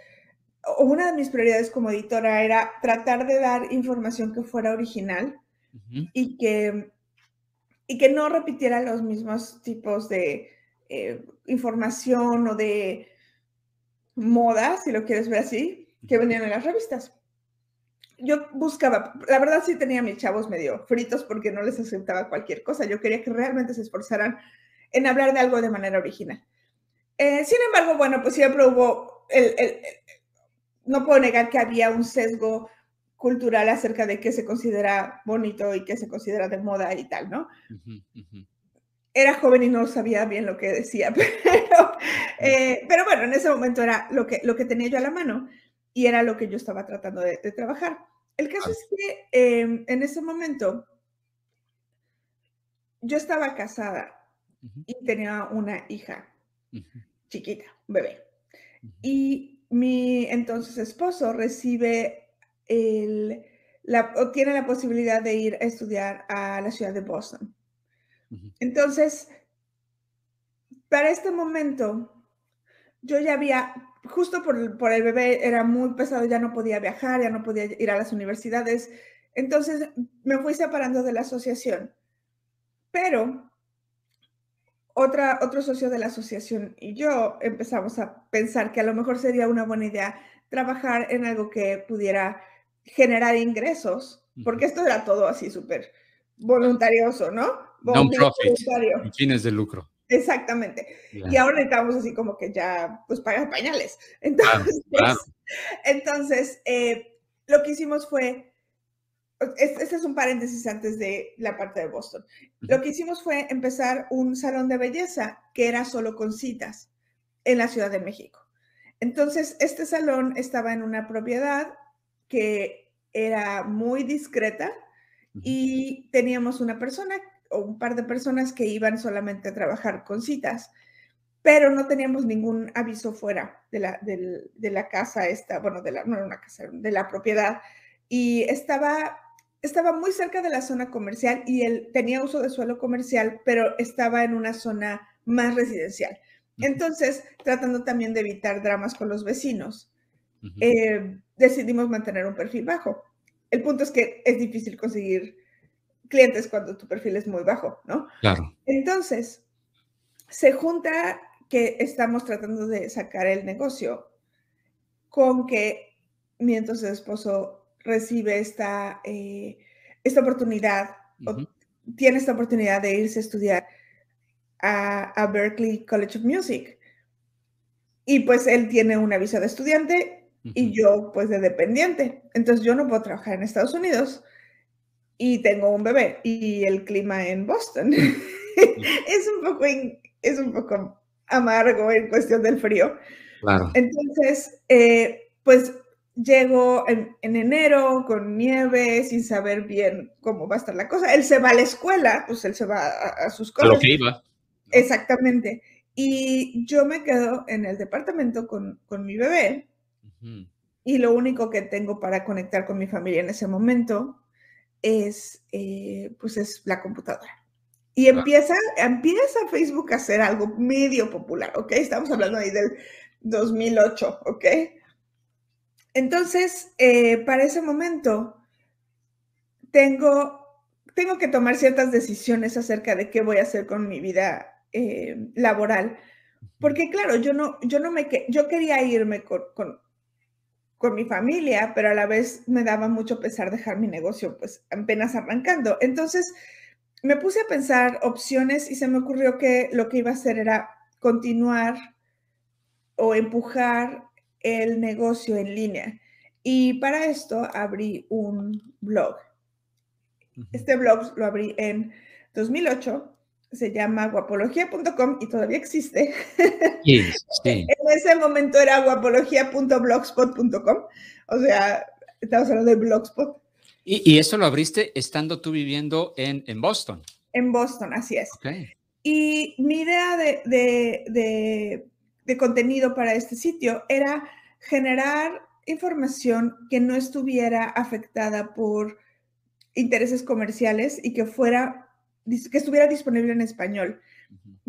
una de mis prioridades como editora era tratar de dar información que fuera original y, que, y que no repitiera los mismos tipos de eh, información o de moda, si lo quieres ver así, que venían en las revistas. Yo buscaba, la verdad sí tenía a mis chavos medio fritos porque no les aceptaba cualquier cosa. Yo quería que realmente se esforzaran en hablar de algo de manera original. Eh, sin embargo, bueno, pues siempre hubo el, no puedo negar que había un sesgo cultural acerca de qué se considera bonito y qué se considera de moda y tal, ¿no? Era joven y no sabía bien lo que decía, *laughs* eh, pero, bueno, en ese momento era lo que, lo que tenía yo a la mano y era lo que yo estaba tratando de, trabajar. El caso es que em, en ese momento yo estaba casada y tenía una hija chiquita, un bebé. Y mi entonces esposo recibe el, la, tiene la posibilidad de ir a estudiar a la ciudad de Boston. Entonces, para este momento, yo ya había, justo por, por, el bebé era muy pesado, ya no podía viajar, ya no podía ir a las universidades. Entonces, me fui separando de la asociación. Pero otra, otro socio de la asociación y yo empezamos a pensar que a lo mejor sería una buena idea trabajar en algo que pudiera generar ingresos, porque esto era todo así súper voluntarioso, ¿no? Non-profit, fines de lucro. Exactamente. Y ahora estamos así como que ya, pues, pagas pañales. *laughs* Entonces, entonces eh, lo que hicimos fue este es un paréntesis antes de la parte de Boston. Lo que hicimos fue empezar un salón de belleza que era solo con citas en la Ciudad de México. Entonces, este salón estaba en una propiedad que era muy discreta y teníamos una persona o un par de personas que iban solamente a trabajar con citas, pero no teníamos ningún aviso fuera de la, de la casa esta, bueno, de la, no era una casa, de la propiedad. Y estaba estaba muy cerca de la zona comercial y él tenía uso de suelo comercial, pero estaba en una zona más residencial. Entonces, tratando también de evitar dramas con los vecinos, eh, decidimos mantener un perfil bajo. El punto es que es difícil conseguir clientes cuando tu perfil es muy bajo, ¿no? Claro. Entonces, se junta que estamos tratando de sacar el negocio con que mi entonces esposo recibe esta, eh, esta oportunidad, tiene esta oportunidad de irse a estudiar a, Berkeley College of Music. Y pues él tiene una visa de estudiante y yo pues de dependiente. Entonces yo no puedo trabajar en Estados Unidos y tengo un bebé y el clima en Boston *laughs* es, un poco es un poco amargo en cuestión del frío. Claro. Entonces, eh, pues llego en, enero con nieve, sin saber bien cómo va a estar la cosa. Él se va a la escuela, pues él se va a, sus cosas. lo que iba. Exactamente. Y yo me quedo en el departamento con, mi bebé. Y lo único que tengo para conectar con mi familia en ese momento es, eh, pues es la computadora. Y empieza, empieza Facebook a hacer algo medio popular, ¿ok? Estamos hablando ahí del 2008, ¿ok? Entonces, eh, para ese momento, tengo, tengo que tomar ciertas decisiones acerca de qué voy a hacer con mi vida eh, laboral. Porque claro, yo no, yo no me, yo quería irme con, con, con, mi familia, pero a la vez me daba mucho pesar dejar mi negocio, pues apenas arrancando. Entonces, me puse a pensar opciones y se me ocurrió que lo que iba a hacer era continuar o empujar el negocio en línea. Y para esto abrí un blog. Este blog lo abrí en 2008, se llama guapología.com y todavía existe. *laughs* en ese momento era guapología.blogspot.com, o sea, estamos hablando de Blogspot. ¿Y, eso lo abriste estando tú viviendo en, en Boston? En Boston, así es. Y mi idea de, de, de contenido para este sitio era generar información que no estuviera afectada por intereses comerciales y que fuera, que estuviera disponible en español.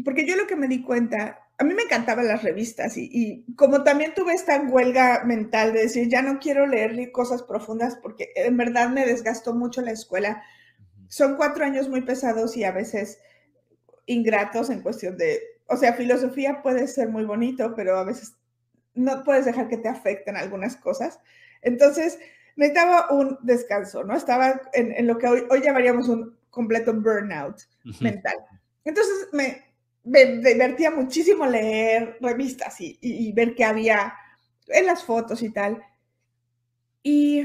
Porque yo lo que me di cuenta, a mí me encantaban las revistas y, como también tuve esta huelga mental de decir, ya no quiero leer cosas profundas porque en verdad me desgastó mucho la escuela. Son cuatro años muy pesados y a veces ingratos en cuestión de, o sea, filosofía puede ser muy bonito, pero a veces no puedes dejar que te afecten algunas cosas. Entonces, necesitaba un descanso, ¿no? Estaba en, lo que hoy, hoy, llamaríamos un completo burnout mental. Entonces, me, divertía muchísimo leer revistas y, y, ver qué había en las fotos y tal. Y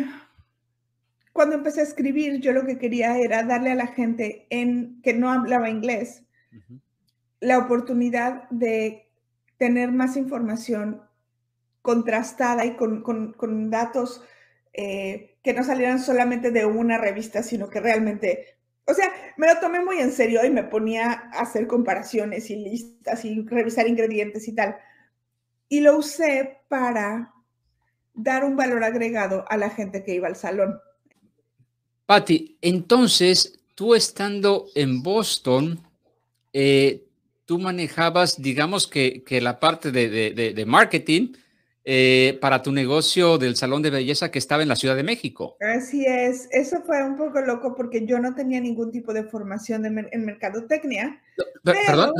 cuando empecé a escribir, yo lo que quería era darle a la gente en, que no hablaba inglés la oportunidad de tener más información contrastada y con, datos eh, que no salieran solamente de una revista, sino que realmente, o sea, me lo tomé muy en serio y me ponía a hacer comparaciones y listas y revisar ingredientes y tal. Y lo usé para dar un valor agregado a la gente que iba al salón. Patti, entonces, tú estando en Boston, eh, tú manejabas, digamos que, la parte de marketing, eh, para tu negocio del salón de belleza que estaba en la Ciudad de México. Así es, eso fue un poco loco porque yo no tenía ningún tipo de formación en mercadotecnia. perdón,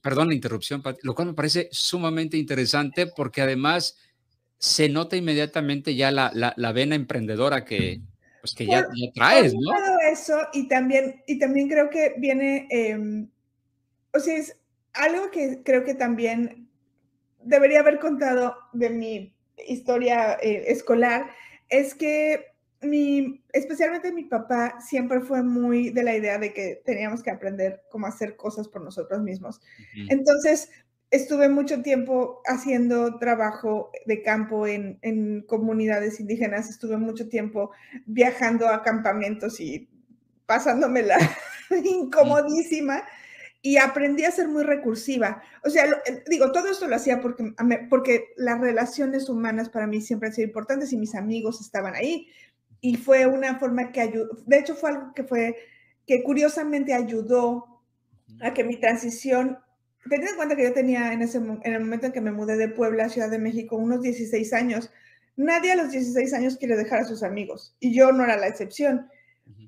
perdón la interrupción, lo cual me parece sumamente interesante porque además se nota inmediatamente ya la, la, vena emprendedora que, pues que ya, traes, ¿no? Todo eso y también, y también creo que viene, em, o sea, es algo que creo que también debería haber contado de mi historia eh, escolar es que mi, especialmente mi papá siempre fue muy de la idea de que teníamos que aprender cómo hacer cosas por nosotros mismos. Entonces, estuve mucho tiempo haciendo trabajo de campo en, en, comunidades indígenas, estuve mucho tiempo viajando a campamentos y pasándomela *laughs* incomodísima y aprendí a ser muy recursiva. O sea, eh, digo, todo esto lo hacía porque, porque las relaciones humanas para mí siempre han sido importantes y mis amigos estaban ahí. Y fue una forma que ayudó, de hecho fue algo que fue, que curiosamente ayudó a que mi transición, teniendo en cuenta que yo tenía en, ese, en el momento en que me mudé de Puebla a Ciudad de México unos 16 años, nadie a los 16 años quiere dejar a sus amigos y yo no era la excepción.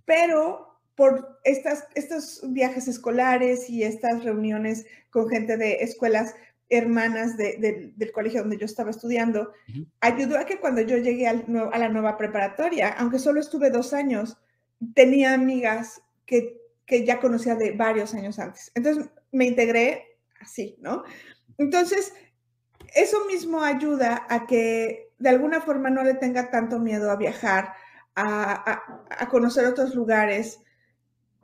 Pero por estas, estos viajes escolares y estas reuniones con gente de escuelas hermanas del colegio donde yo estaba estudiando, ayudó a que cuando yo llegué a la nueva preparatoria, aunque solo estuve dos años, tenía amigas que, que ya conocía de varios años antes. Entonces, me integré así, ¿no? Entonces, eso mismo ayuda a que de alguna forma no le tenga tanto miedo a viajar, a, conocer otros lugares.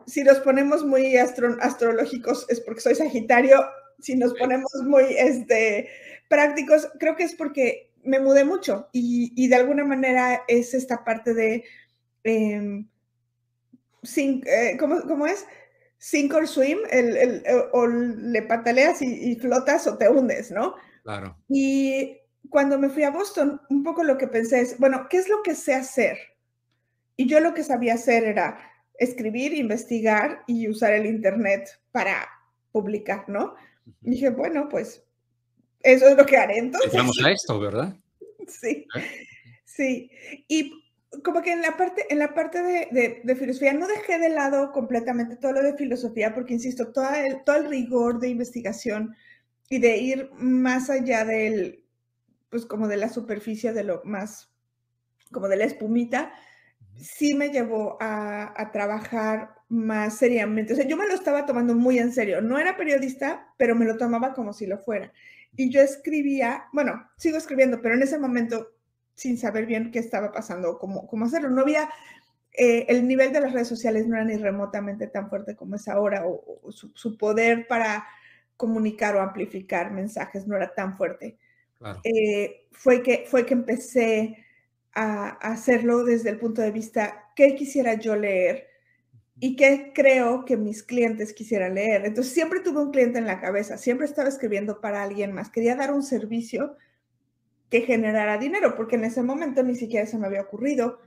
Si nos ponemos muy astrológicos es porque soy Sagitario, si nos ponemos muy este, prácticos, creo que es porque me mudé mucho y, de alguna manera es esta parte de, em, sin, eh, ¿cómo, es? Sink or swim, el, o le pataleas y, y, flotas o te hundes, ¿no? Claro. Y cuando me fui a Boston, un poco lo que pensé es, bueno, ¿qué es lo que sé hacer? Y yo lo que sabía hacer era escribir, investigar y usar el Internet para publicar, ¿no? Y dije, bueno, pues eso es lo que haré entonces. Vamos a esto, ¿verdad? *laughs* Sí, ¿Eh? sí. Y como que en la parte, en la parte de, filosofía no dejé de lado completamente todo lo de filosofía, porque insisto, todo el, todo el rigor de investigación y de ir más allá del, pues como de la superficie, de lo más, como de la espumita, sí me llevó a, trabajar más seriamente. O sea, yo me lo estaba tomando muy en serio. No era periodista, pero me lo tomaba como si lo fuera. Y yo escribía, bueno, sigo escribiendo, pero en ese momento sin saber bien qué estaba pasando, cómo, cómo hacerlo. No había, eh, el nivel de las redes sociales no era ni remotamente tan fuerte como es ahora, o, su, poder para comunicar o amplificar mensajes no era tan fuerte. Eh, fue, que, fue que empecé a, hacerlo desde el punto de vista, ¿qué quisiera yo leer? y qué creo que mis clientes quisieran leer. Entonces siempre tuve un cliente en la cabeza, siempre estaba escribiendo para alguien más, quería dar un servicio que generara dinero, porque en ese momento ni siquiera se me había ocurrido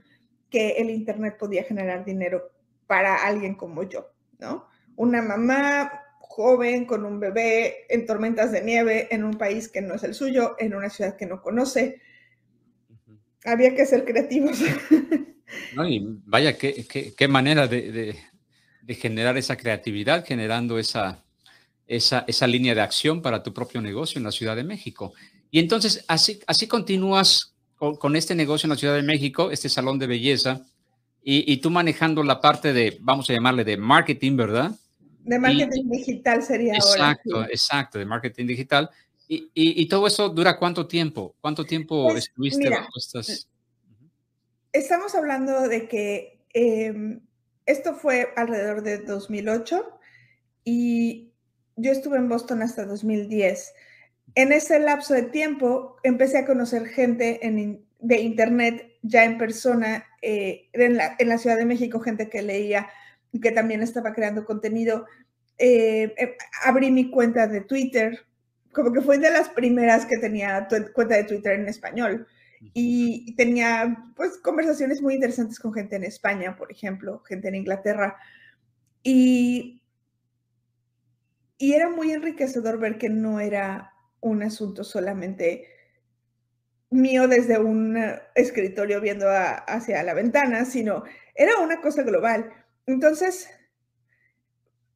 que el Internet podía generar dinero para alguien como yo, ¿no? Una mamá joven con un bebé en tormentas de nieve en un país que no es el suyo, en una ciudad que no conoce, había que ser creativos. *laughs* No, y vaya, qué, qué, manera de, de, generar esa creatividad, generando esa, esa, esa, línea de acción para tu propio negocio en la Ciudad de México. Y entonces, así, así continúas con, este negocio en la Ciudad de México, este salón de belleza, y, y, tú manejando la parte de, vamos a llamarle de marketing, ¿verdad? De marketing digital sería exacto, ahora. Exacto, exacto, de marketing digital. Y, todo eso dura cuánto tiempo? ¿Cuánto tiempo pues, estuviste bajo estas? Estamos hablando de que em, esto fue alrededor de 2008 y yo estuve en Boston hasta 2010. En ese lapso de tiempo empecé a conocer gente de internet ya en persona eh, en, la, Ciudad de México, gente que leía y que también estaba creando contenido. Eh, eh, abrí mi cuenta de Twitter, como que fue de las primeras que tenía cuenta de Twitter en español. Y tenía pues conversaciones muy interesantes con gente en España, por ejemplo, gente en Inglaterra. Y, y era muy enriquecedor ver que no era un asunto solamente mío desde un escritorio viendo hacia la ventana, sino era una cosa global. Entonces,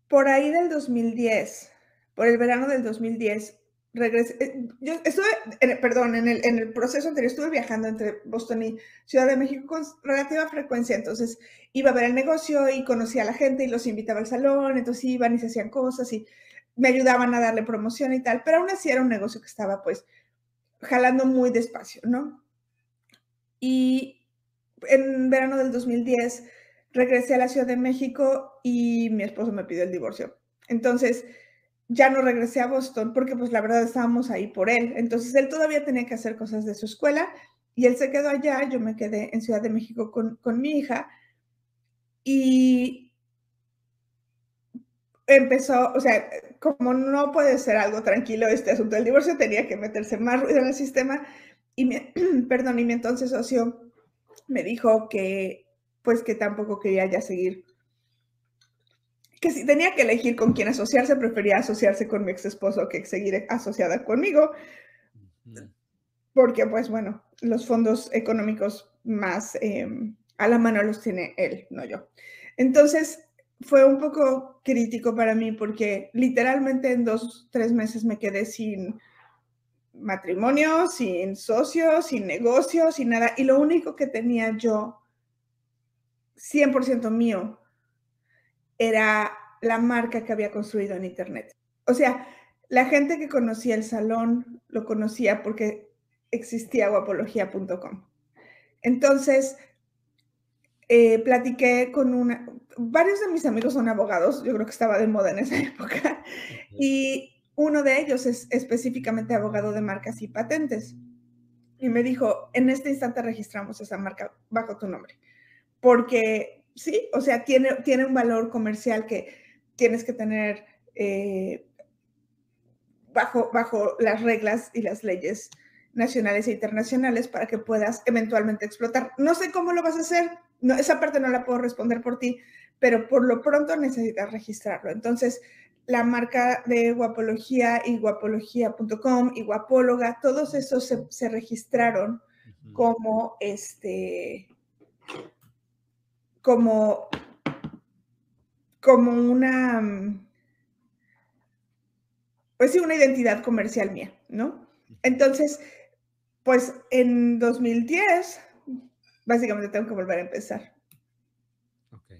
por ahí del 2010, por el verano del 2010, regresé, eh, yo estuve, perdón, en el, en el proceso anterior estuve viajando entre Boston y Ciudad de México con relativa frecuencia, entonces iba a ver el negocio y conocía a la gente y los invitaba al salón, entonces iban y se hacían cosas y me ayudaban a darle promoción y tal, pero aún así era un negocio que estaba pues jalando muy despacio, ¿no? Y en verano del 2010 regresé a la Ciudad de México y mi esposo me pidió el divorcio. Entonces, ya no regresé a Boston porque pues la verdad estábamos ahí por él. Entonces él todavía tenía que hacer cosas de su escuela y él se quedó allá, yo me quedé en Ciudad de México con, con mi hija y empezó, o sea, como no puede ser algo tranquilo este asunto del divorcio, tenía que meterse más ruido en el sistema y mi, *clears throat* y mi entonces socio me dijo que pues que tampoco quería ya seguir que si tenía que elegir con quién asociarse, prefería asociarse con mi ex esposo que seguir asociada conmigo, porque pues bueno, los fondos económicos más em, a la mano los tiene él, no yo. Entonces fue un poco crítico para mí porque literalmente en dos, tres meses me quedé sin matrimonio, sin socios, sin negocio, sin nada. Y lo único que tenía yo, 100% mío, era la marca que había construido en Internet. o sea, la gente que conocía el salón lo conocía porque existía guapología.com. Entonces, eh, platiqué con una, varios de mis amigos son abogados, yo creo que estaba de moda en esa *laughs* época, y uno de ellos es específicamente abogado de marcas y patentes. Y me dijo, en este instante registramos esa marca bajo tu nombre, porque sí, o sea, tiene, tiene un valor comercial que tienes que tener eh, bajo, bajo las reglas y las leyes nacionales e internacionales para que puedas eventualmente explotar. No sé cómo lo vas a hacer, no, esa parte no la puedo responder por ti, pero por lo pronto necesitas registrarlo. Entonces, la marca de Guapología y guapología.com y Guapóloga, todos esos se, registraron como este, como, como una, pues sí, una identidad comercial mía, ¿no? Entonces, pues en 2010, básicamente tengo que volver a empezar. Ok.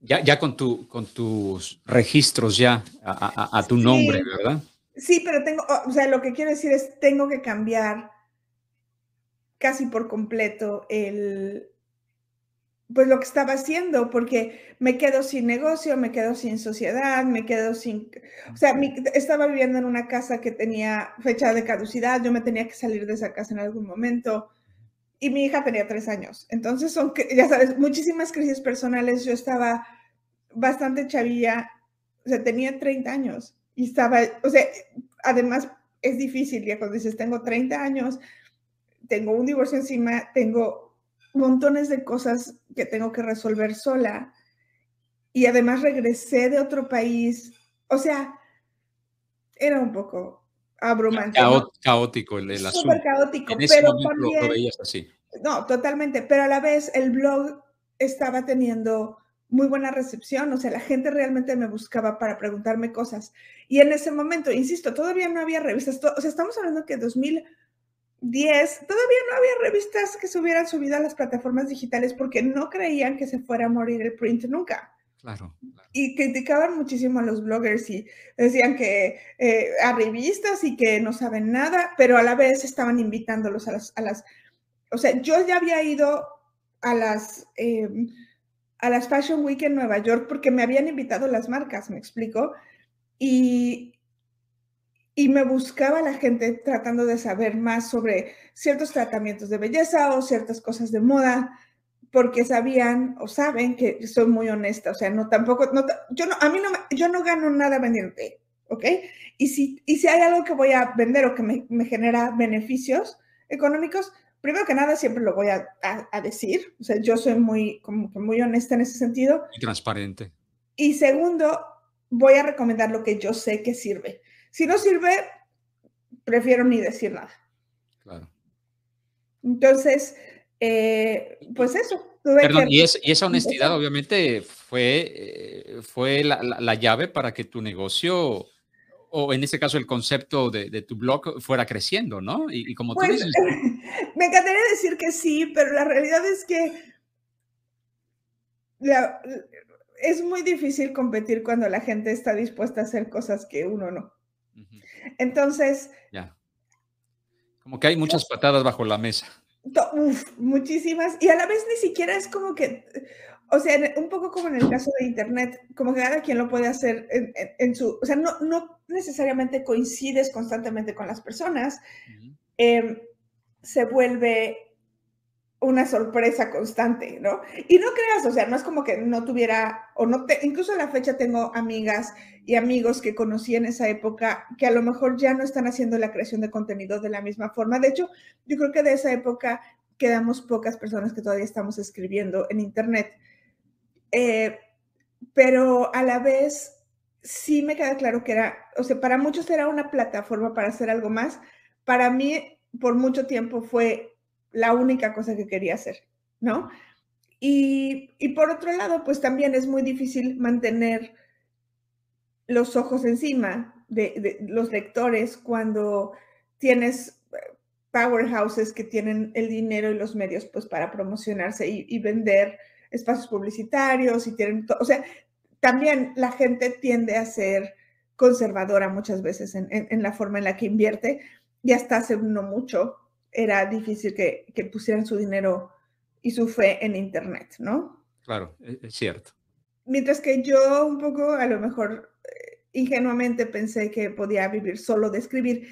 Ya, ya con, tu, con tus registros ya a, tu nombre, ¿verdad? Sí, pero tengo, o sea, lo que quiero decir es, tengo que cambiar casi por completo el, pues lo que estaba haciendo, porque me quedo sin negocio, me quedo sin sociedad, me quedo sin, o sea, estaba viviendo en una casa que tenía fecha de caducidad, yo me tenía que salir de esa casa en algún momento y mi hija tenía tres años. Entonces son, ya sabes, muchísimas crisis personales, yo estaba bastante chavilla, o sea, tenía 30 años y estaba, o sea, además es difícil, ya cuando dices, tengo 30 años, tengo un divorcio encima, tengo montones de cosas que tengo que resolver sola. Y además regresé de otro país. O sea, era un poco abrumante. Caótico el, el asunto. Súper caótico, pero también, así. No, totalmente. Pero a la vez el blog estaba teniendo muy buena recepción, o sea, la gente realmente me buscaba para preguntarme cosas. Y en ese momento, insisto, todavía no había revistas, o sea, estamos hablando que 2000 10, todavía no había revistas que se hubieran subido a las plataformas digitales porque no creían que se fuera a morir el print nunca. Claro, Y criticaban muchísimo a los bloggers y decían que eh, a revistas y que no saben nada, pero a la vez estaban invitándolos a las, a las o sea, yo ya había ido a las, em, a las Fashion Week en Nueva York porque me habían invitado las marcas, me explico, y, y me buscaba la gente tratando de saber más sobre ciertos tratamientos de belleza o ciertas cosas de moda, porque sabían o saben que soy muy honesta, o sea, no tampoco, no, yo no, a mí no, yo no gano nada vendiendo ¿ok? Y si, y si hay algo que voy a vender o que me, me genera beneficios económicos, primero que nada siempre lo voy a, a, decir, o sea, yo soy muy, como que muy honesta en ese sentido. Y transparente. Y segundo, voy a recomendar lo que yo sé que sirve. Si no sirve, prefiero ni decir nada. Claro. Entonces, eh, pues eso. Perdón, y, esa honestidad obviamente fue, eh, fue la, llave para que tu negocio, o en este caso el concepto de, tu blog, fuera creciendo, ¿no? Y, como tú pues, dices... *laughs* Me encantaría decir que sí, pero la realidad es que es muy difícil competir cuando la gente está dispuesta a hacer cosas que uno no. Entonces... Ya. Como que hay muchas patadas bajo la mesa. Uf, muchísimas. Y a la vez ni siquiera es como que, o sea, un poco como en el caso de Internet, como que cada quien lo puede hacer en, su, o sea, no, no, necesariamente coincides constantemente con las personas, em, se vuelve una sorpresa constante, ¿no? Y no creas, o sea, no es como que no tuviera, o no te, incluso a la fecha tengo amigas y amigos que conocí en esa época que a lo mejor ya no están haciendo la creación de contenido de la misma forma. De hecho, yo creo que de esa época quedamos pocas personas que todavía estamos escribiendo en Internet. Eh, pero a la vez sí me queda claro que era, o sea, para muchos era una plataforma para hacer algo más. Para mí, por mucho tiempo fue la única cosa que quería hacer, ¿no? Y, por otro lado, pues también es muy difícil mantener los ojos encima de, los lectores cuando tienes eh, powerhouses que tienen el dinero y los medios pues para promocionarse y, vender espacios publicitarios y tienen, o sea, también la gente tiende a ser conservadora muchas veces en, la forma en la que invierte y hasta hace no mucho era difícil que, que pusieran su dinero y su fe en Internet, ¿no? Claro, e, es cierto. Mientras que yo un poco, a lo mejor eh, ingenuamente pensé que podía vivir solo de escribir,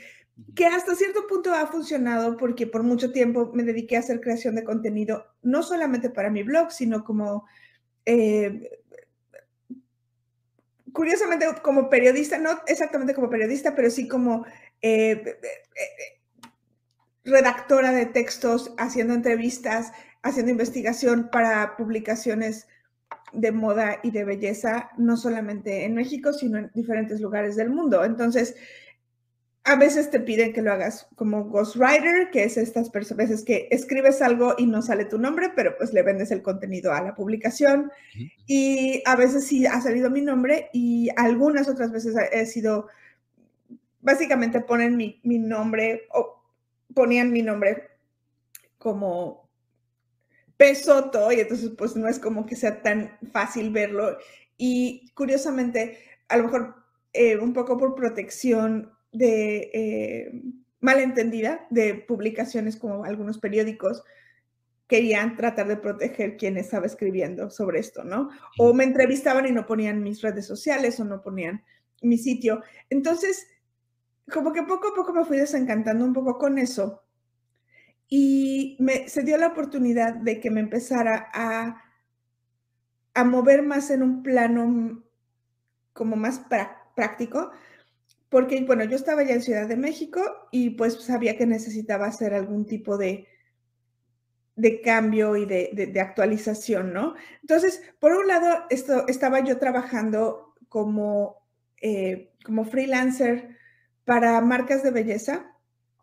que hasta cierto punto ha funcionado porque por mucho tiempo me dediqué a hacer creación de contenido, no solamente para mi blog, sino como, eh, curiosamente como periodista, no exactamente como periodista, pero sí como eh, redactora de textos, haciendo entrevistas, haciendo investigación para publicaciones de moda y de belleza, no solamente en México, sino en diferentes lugares del mundo. Entonces, a veces te piden que lo hagas como ghostwriter, que es estas veces que escribes algo y no sale tu nombre, pero pues le vendes el contenido a la publicación. Y a veces sí ha salido mi nombre y algunas otras veces he sido, básicamente ponen mi, mi nombre o ponían mi nombre como Pesoto y entonces pues no es como que sea tan fácil verlo. Y curiosamente, a lo mejor eh, un poco por protección de eh, malentendida de publicaciones como algunos periódicos querían tratar de proteger quien estaba escribiendo sobre esto, ¿no? O me entrevistaban y no ponían mis redes sociales o no ponían mi sitio. Entonces, como que poco a poco me fui desencantando un poco con eso y me, se dio la oportunidad de que me empezara a, a mover más en un plano como más práctico, porque, bueno, yo estaba ya en Ciudad de México y pues sabía que necesitaba hacer algún tipo de, de cambio y de, de, actualización, ¿no? Entonces, por un lado, esto, estaba yo trabajando como, eh, como freelancer para marcas de belleza.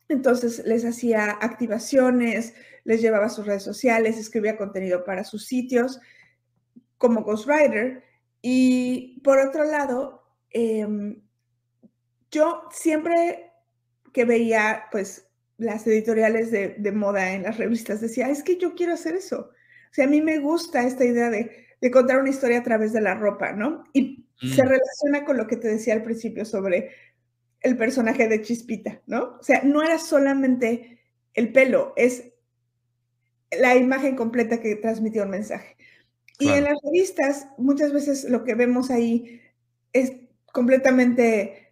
Entonces, les hacía activaciones, les llevaba sus redes sociales, escribía contenido para sus sitios como ghostwriter. Y por otro lado, eh, yo siempre que veía, pues, las editoriales de, moda en las revistas, decía, es que yo quiero hacer eso. O sea, a mí me gusta esta idea de, contar una historia a través de la ropa, ¿no? Y se mm. relaciona con lo que te decía al principio sobre el personaje de Chispita, ¿no? O sea, no era solamente el pelo, es la imagen completa que transmitió un mensaje. Y en las revistas, muchas veces lo que vemos ahí es completamente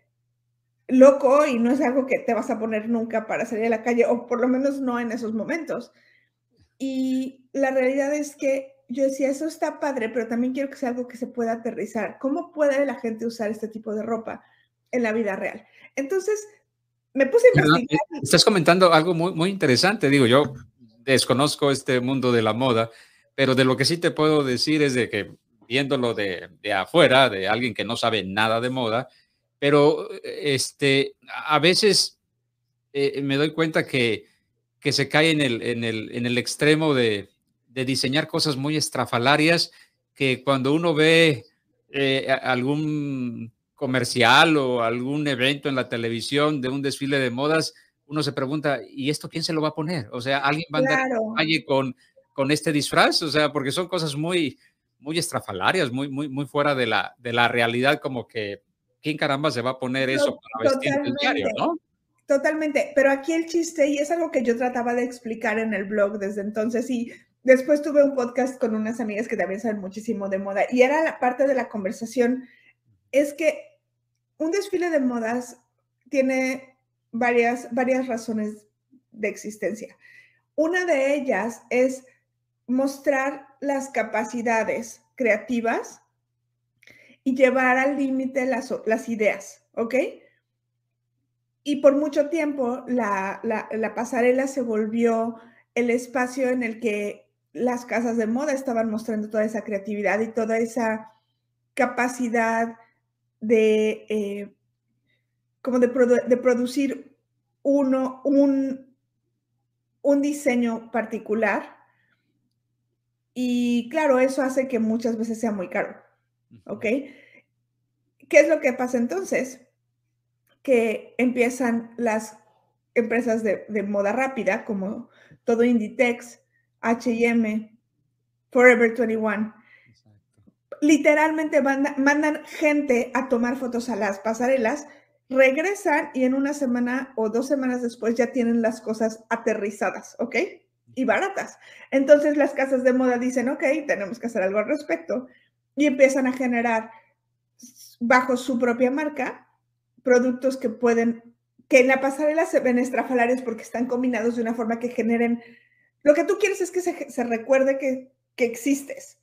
loco y no es algo que te vas a poner nunca para salir a la calle, o por lo menos no en esos momentos. Y la realidad es que yo decía, eso está padre, pero también quiero que sea algo que se pueda aterrizar. ¿Cómo puede la gente usar este tipo de ropa en la vida real? Entonces, me puse a investigar. Estás comentando algo muy, muy interesante. Digo, yo desconozco este mundo de la moda, pero de lo que sí te puedo decir es de que viéndolo de, de afuera, de alguien que no sabe nada de moda, pero este, a veces eh, me doy cuenta que, que se cae en el, en el, en el extremo de, de, diseñar cosas muy estrafalarias que cuando uno ve eh, algún comercial o algún evento en la televisión de un desfile de modas, uno se pregunta, ¿y esto quién se lo va a poner? O sea, ¿alguien va a andar calle con, con este disfraz? O sea, porque son cosas muy, muy estrafalarias, muy, muy, muy fuera de la, de la realidad, como que ¿quién caramba se va a poner eso para vestir el diario, no? Totalmente, pero aquí el chiste, y es algo que yo trataba de explicar en el blog desde entonces, y después tuve un podcast con unas amigas que también saben muchísimo de moda, y era la parte de la conversación, es que un desfile de modas tiene varias, varias razones de existencia. Una de ellas es mostrar las capacidades creativas y llevar al límite las, las, ideas, ¿ok? Y por mucho tiempo la, la, pasarela se volvió el espacio en el que las casas de moda estaban mostrando toda esa creatividad y toda esa capacidad de, eh, como de, de, producir uno, un, un diseño particular. Y claro, eso hace que muchas veces sea muy caro. ¿Ok? ¿Qué es lo que pasa entonces? Que empiezan las empresas de, moda rápida, como todo Inditex, HM, Forever 21, literalmente mandan gente a tomar fotos a las pasarelas, regresan y en una semana o dos semanas después ya tienen las cosas aterrizadas, ¿ok? Y baratas. Entonces las casas de moda dicen, ok, tenemos que hacer algo al respecto y empiezan a generar bajo su propia marca productos que pueden, que en la pasarela se ven estrafalarios porque están combinados de una forma que generen, lo que tú quieres es que se, recuerde que, que existes,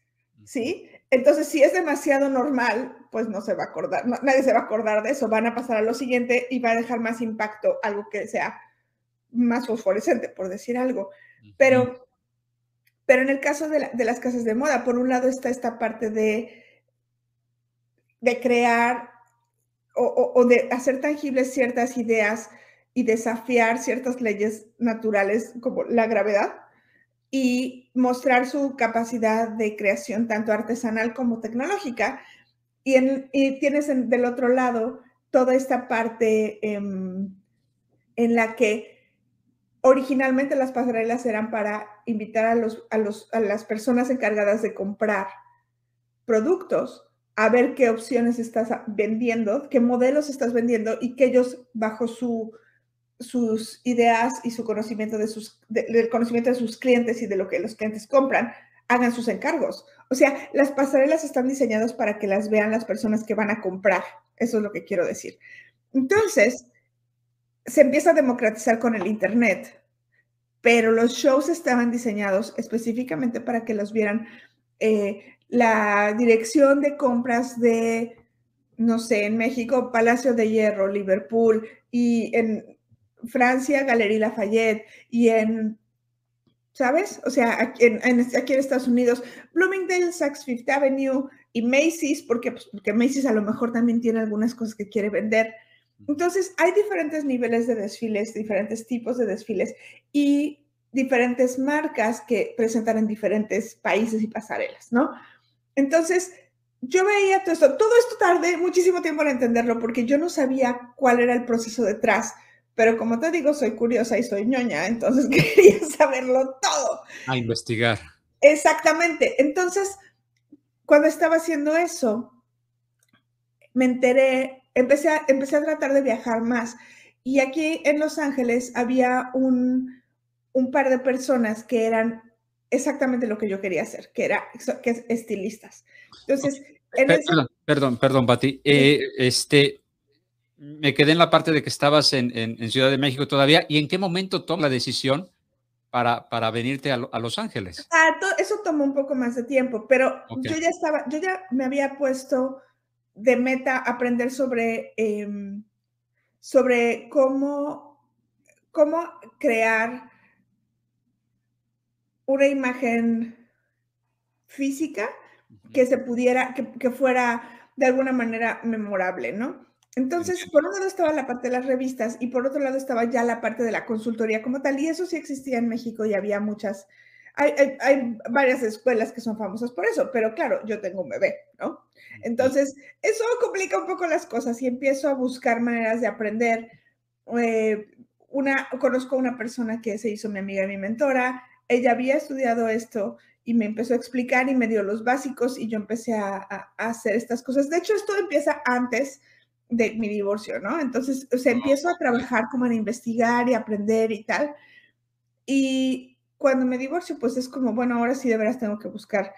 ¿sí? Entonces, si es demasiado normal, pues no se va a acordar, nadie se va a acordar de eso, van a pasar a lo siguiente y va a dejar más impacto algo que sea más fosforescente, por decir algo. Pero, pero en el caso de, las casas de moda, por un lado está esta parte de, de crear o, o de hacer tangibles ciertas ideas y desafiar ciertas leyes naturales como la gravedad y mostrar su capacidad de creación tanto artesanal como tecnológica. Y, en, tienes del otro lado toda esta parte em, en la que originalmente las pasarelas eran para invitar a, los, a, los, a las personas encargadas de comprar productos a ver qué opciones estás vendiendo, qué modelos estás vendiendo y que ellos bajo su sus ideas y su conocimiento de sus, del conocimiento de sus clientes y de lo que los clientes compran, hagan sus encargos. O sea, las pasarelas están diseñadas para que las vean las personas que van a comprar. Eso es lo que quiero decir. Entonces, se empieza a democratizar con el Internet, pero los shows estaban diseñados específicamente para que los vieran eh, la dirección de compras de, no sé, en México, Palacio de Hierro, Liverpool, y en Francia, Galería Lafayette, y en, ¿sabes? O sea, aquí en, Estados Unidos, Bloomingdale, Saks Fifth Avenue y Macy's, porque, pues, porque Macy's a lo mejor también tiene algunas cosas que quiere vender. Entonces, hay diferentes niveles de desfiles, diferentes tipos de desfiles y diferentes marcas que presentan en diferentes países y pasarelas, ¿no? Entonces, yo veía todo esto, todo esto tardé muchísimo tiempo en entenderlo porque yo no sabía cuál era el proceso detrás pero como te digo, soy curiosa y soy ñoña, entonces *laughs* quería saberlo todo. A investigar. Exactamente. Entonces, cuando estaba haciendo eso, me enteré, empecé a, empecé a tratar de viajar más. Y aquí en Los Ángeles había un, un par de personas que eran exactamente lo que yo quería hacer, que era que estilistas. Entonces, perdón, perdón, perdón, Pati. Eh, este, me quedé en la parte de que estabas en, Ciudad de México todavía. ¿Y en qué momento tomas la decisión para, para venirte a, Los Ángeles? Ah, eso tomó un poco más de tiempo, pero yo ya estaba, yo ya me había puesto de meta aprender sobre, em, sobre cómo, cómo crear una imagen física que se pudiera, que, que fuera de alguna manera memorable, ¿no? Entonces, por un lado estaba la parte de las revistas y por otro lado estaba ya la parte de la consultoría como tal, y eso sí existía en México y había muchas, hay, varias escuelas que son famosas por eso, pero claro, yo tengo un bebé, ¿no? Entonces, eso complica un poco las cosas y empiezo a buscar maneras de aprender. Eh, una, conozco a una persona que se hizo mi amiga y mi mentora, ella había estudiado esto y me empezó a explicar y me dio los básicos y yo empecé a, a hacer estas cosas. De hecho, esto empieza antes de mi divorcio, ¿no? Entonces, o sea, empiezo a trabajar como en investigar y aprender y tal. Y cuando me divorcio, pues es como, bueno, ahora sí de veras tengo que buscar.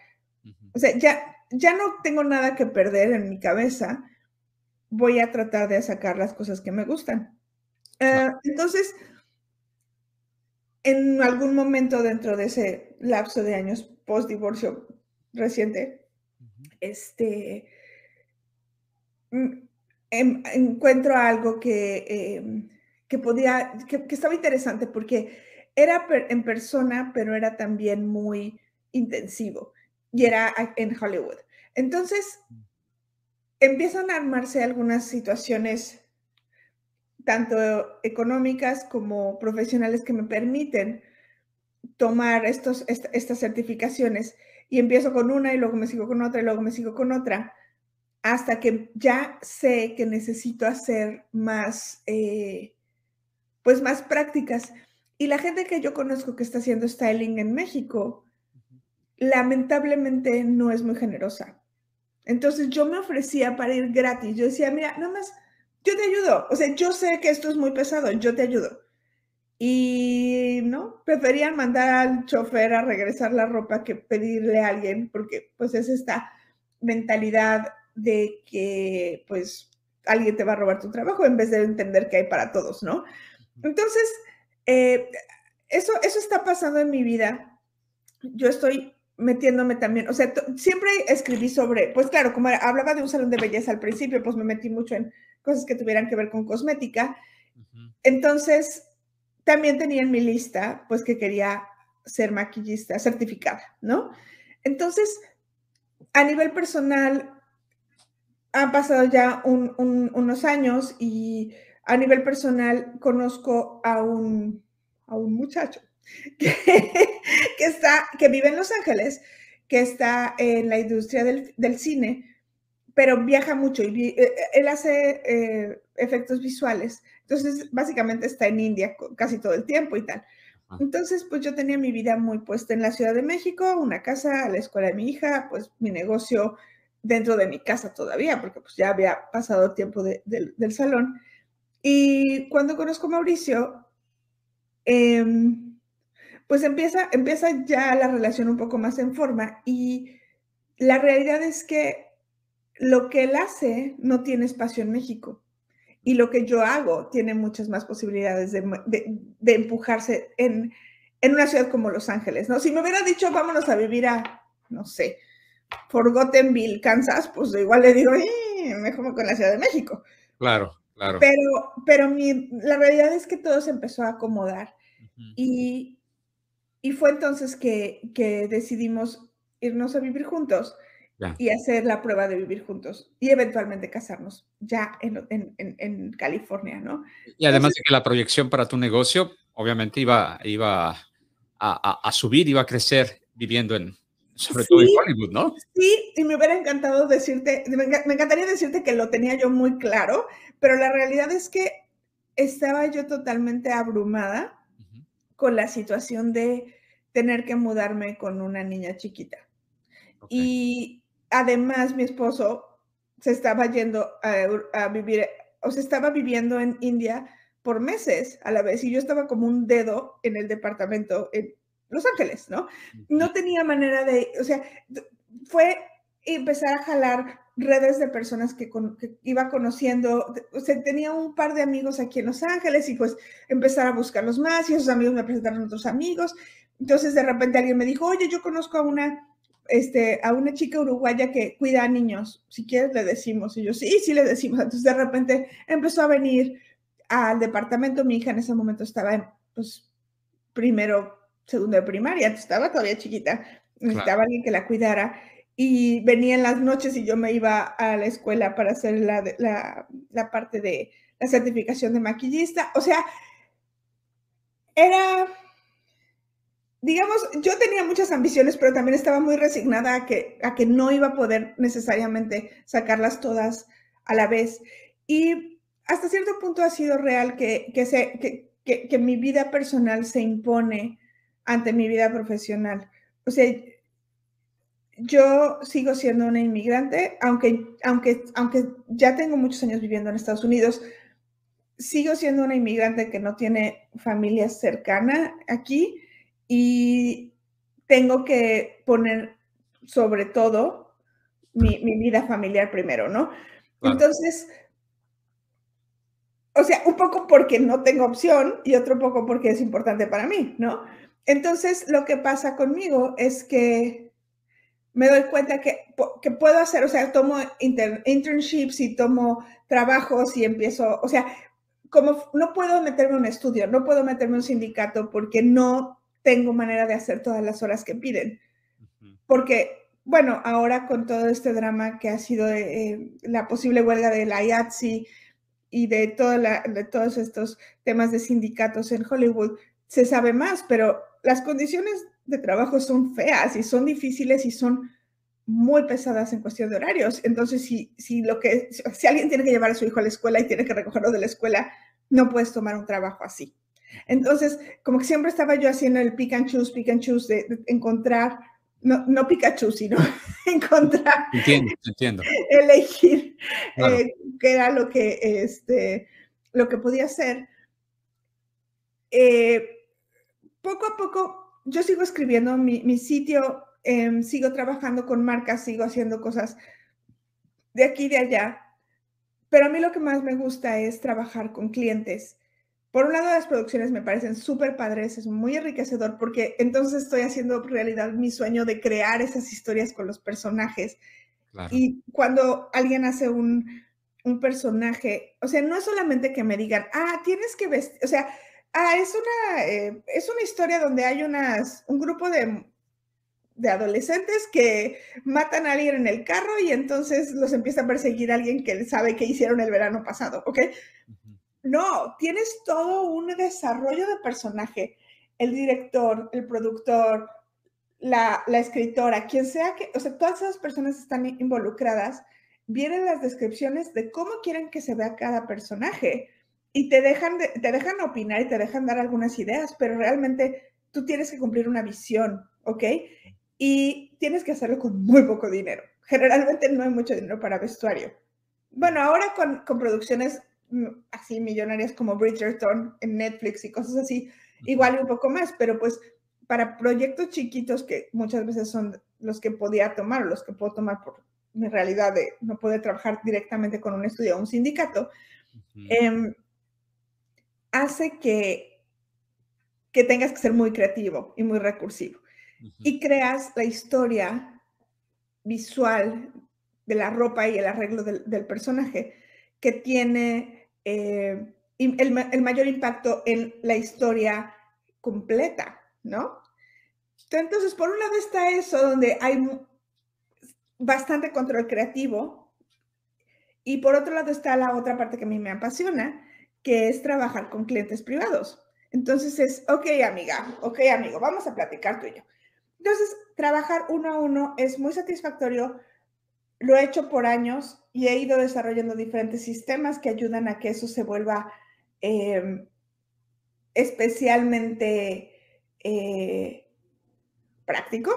O sea, ya, ya no tengo nada que perder en mi cabeza. Voy a tratar de sacar las cosas que me gustan. Eh, entonces, en algún momento dentro de ese lapso de años post divorcio reciente, este, Em, encuentro algo que, em, que podía, que, estaba interesante porque era en persona, pero era también muy intensivo y era en Hollywood. Entonces, empiezan a armarse algunas situaciones, tanto económicas como profesionales, que me permiten tomar estos, estas certificaciones y empiezo con una y luego me sigo con otra y luego me sigo con otra hasta que ya sé que necesito hacer más, eh, pues más prácticas. Y la gente que yo conozco que está haciendo styling en México, lamentablemente no es muy generosa. Entonces yo me ofrecía para ir gratis. Yo decía, mira, nada más, yo te ayudo. O sea, yo sé que esto es muy pesado, yo te ayudo. Y no, preferían mandar al chofer a regresar la ropa que pedirle a alguien, porque pues es esta mentalidad de que pues alguien te va a robar tu trabajo en vez de entender que hay para todos, ¿no? Entonces, eh, eso, eso está pasando en mi vida. Yo estoy metiéndome también, o sea, siempre escribí sobre, pues claro, como hablaba de un salón de belleza al principio, pues me metí mucho en cosas que tuvieran que ver con cosmética. Entonces, también tenía en mi lista, pues que quería ser maquillista certificada, ¿no? Entonces, a nivel personal, han pasado ya unos años y a nivel personal conozco a un, a un muchacho *laughs* que, está, que vive en Los Ángeles, que está en la industria del, cine, pero viaja mucho y eh, él hace eh, efectos visuales. Entonces, básicamente está en India casi todo el tiempo y tal. Entonces, pues yo tenía mi vida muy puesta en la Ciudad de México, una casa, la escuela de mi hija, pues mi negocio dentro de mi casa todavía, porque pues ya había pasado tiempo del salón. Y cuando conozco a Mauricio, em, pues empieza, empieza ya la relación un poco más en forma y la realidad es que lo que él hace no tiene espacio en México y lo que yo hago tiene muchas más posibilidades de, empujarse en, en, una ciudad como Los Ángeles, ¿no? Si me hubiera dicho, vámonos a vivir a, no sé, Forgottenville, Kansas, pues igual le digo, eh, mejor con la Ciudad de México. Claro, claro. Pero, pero mi, la realidad es que todo se empezó a acomodar y, y, fue entonces que, que decidimos irnos a vivir juntos y hacer la prueba de vivir juntos y eventualmente casarnos ya en, en, en California, ¿no? Y además de que la proyección para tu negocio obviamente iba, iba a, a, a subir, iba a crecer viviendo en, sobre todo en Hollywood, ¿no? Sí, y me hubiera encantado decirte, me, encantaría decirte que lo tenía yo muy claro, pero la realidad es que estaba yo totalmente abrumada con la situación de tener que mudarme con una niña chiquita. Y además mi esposo se estaba yendo a, vivir, o se estaba viviendo en India por meses a la vez y yo estaba como un dedo en el departamento en Los Ángeles, ¿no? No tenía manera de, o sea, fue empezar a jalar redes de personas que, iba conociendo, o sea, tenía un par de amigos aquí en Los Ángeles y pues empezar a buscarlos más y esos amigos me presentaron a otros amigos. Entonces de repente alguien me dijo, oye, yo conozco a una este, a una chica uruguaya que cuida a niños, si quieres le decimos, y yo, sí, sí le decimos, entonces de repente empezó a venir al departamento, mi hija en ese momento estaba en, pues, primero, segundo de primaria, estaba todavía chiquita, necesitaba alguien que la cuidara, y venía en las noches y yo me iba a la escuela para hacer la, la, la parte de la certificación de maquillista, o sea, era digamos, yo tenía muchas ambiciones, pero también estaba muy resignada a que, a que no iba a poder necesariamente sacarlas todas a la vez. Y hasta cierto punto ha sido real que, que, se, que, que, mi vida personal se impone ante mi vida profesional. O sea, yo sigo siendo una inmigrante, aunque, aunque, aunque ya tengo muchos años viviendo en Estados Unidos, sigo siendo una inmigrante que no tiene familia cercana aquí y tengo que poner sobre todo mi, vida familiar primero, ¿no? Entonces, o sea, un poco porque no tengo opción y otro poco porque es importante para mí, ¿no? Entonces, lo que pasa conmigo es que me doy cuenta que, que puedo hacer, o sea, tomo internships y tomo trabajos y empiezo, o sea, como no puedo meterme en un estudio, no puedo meterme en un sindicato porque no tengo manera de hacer todas las horas que piden. Porque, bueno, ahora con todo este drama que ha sido eh, la posible huelga de la IATSE y de, toda de todos estos temas de sindicatos en Hollywood, se sabe más, pero las condiciones de trabajo son feas y son difíciles y son muy pesadas en cuestión de horarios. Entonces, si, si, lo que, si alguien tiene que llevar a su hijo a la escuela y tiene que recogerlo de la escuela, no puedes tomar un trabajo así. Entonces, como que siempre estaba yo haciendo el pick and choose, pick and choose, de, encontrar no, no Pikachu, sino *laughs* encontrar, entiendo, entiendo. elegir eh, qué era lo que, este, lo que podía hacer. Eh, poco a poco, yo sigo escribiendo mi, mi sitio, em, sigo trabajando con marcas, sigo haciendo cosas de aquí y de allá, pero a mí lo que más me gusta es trabajar con clientes por un lado, las producciones me parecen súper padres, es muy enriquecedor porque entonces estoy haciendo realidad mi sueño de crear esas historias con los personajes. Y cuando alguien hace un, un, personaje, o sea, no es solamente que me digan, ah, tienes que vestir, o sea, ah, es una, eh, es una historia donde hay unas, un grupo de, de adolescentes que matan a alguien en el carro y entonces los empieza a perseguir alguien que sabe que hicieron el verano pasado, ¿ok? No, tienes todo un desarrollo de personaje. El director, el productor, la, escritora, quien sea que, o sea, todas esas personas están involucradas, vienen las descripciones de cómo quieren que se vea cada personaje y te dejan, te dejan opinar y te dejan dar algunas ideas, pero realmente tú tienes que cumplir una visión, ¿ok? Y tienes que hacerlo con muy poco dinero. Generalmente no hay mucho dinero para vestuario. Bueno, ahora con, con producciones Mm, así millonarias como Bridgerton en Netflix y cosas así, igual un poco más, pero pues para proyectos chiquitos que muchas veces son los que podía tomar o los que puedo tomar por mi realidad de no poder trabajar directamente con un estudio o un sindicato, em, hace que, que tengas que ser muy creativo y muy recursivo. Y creas la historia visual de la ropa y el arreglo del personaje que tiene eh, el, mayor impacto en la historia completa, ¿no? Entonces, por un lado está eso, donde hay bastante control creativo, y por otro lado está la otra parte que a mí me apasiona, que es trabajar con clientes privados. Entonces es, ok, amiga, ok, amigo, vamos a platicar tú y yo. Entonces, trabajar uno a uno es muy satisfactorio lo he hecho por años y he ido desarrollando diferentes sistemas que ayudan a que eso se vuelva em, especialmente eh, práctico.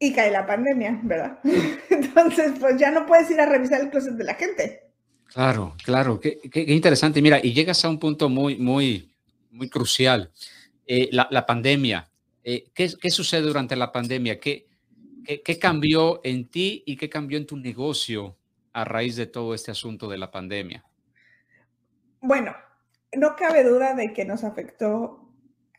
Y cae la pandemia, ¿verdad? *laughs* Entonces, pues ya no puedes ir a revisar el closet de la gente. Claro, claro, qué, interesante. Mira, y llegas a un punto muy, muy, muy crucial. Eh, la, pandemia. Eh, ¿qué, ¿qué, sucede durante la pandemia? ¿Qué, ¿Qué, cambió en ti y qué cambió en tu negocio a raíz de todo este asunto de la pandemia? Bueno, no cabe duda de que nos afectó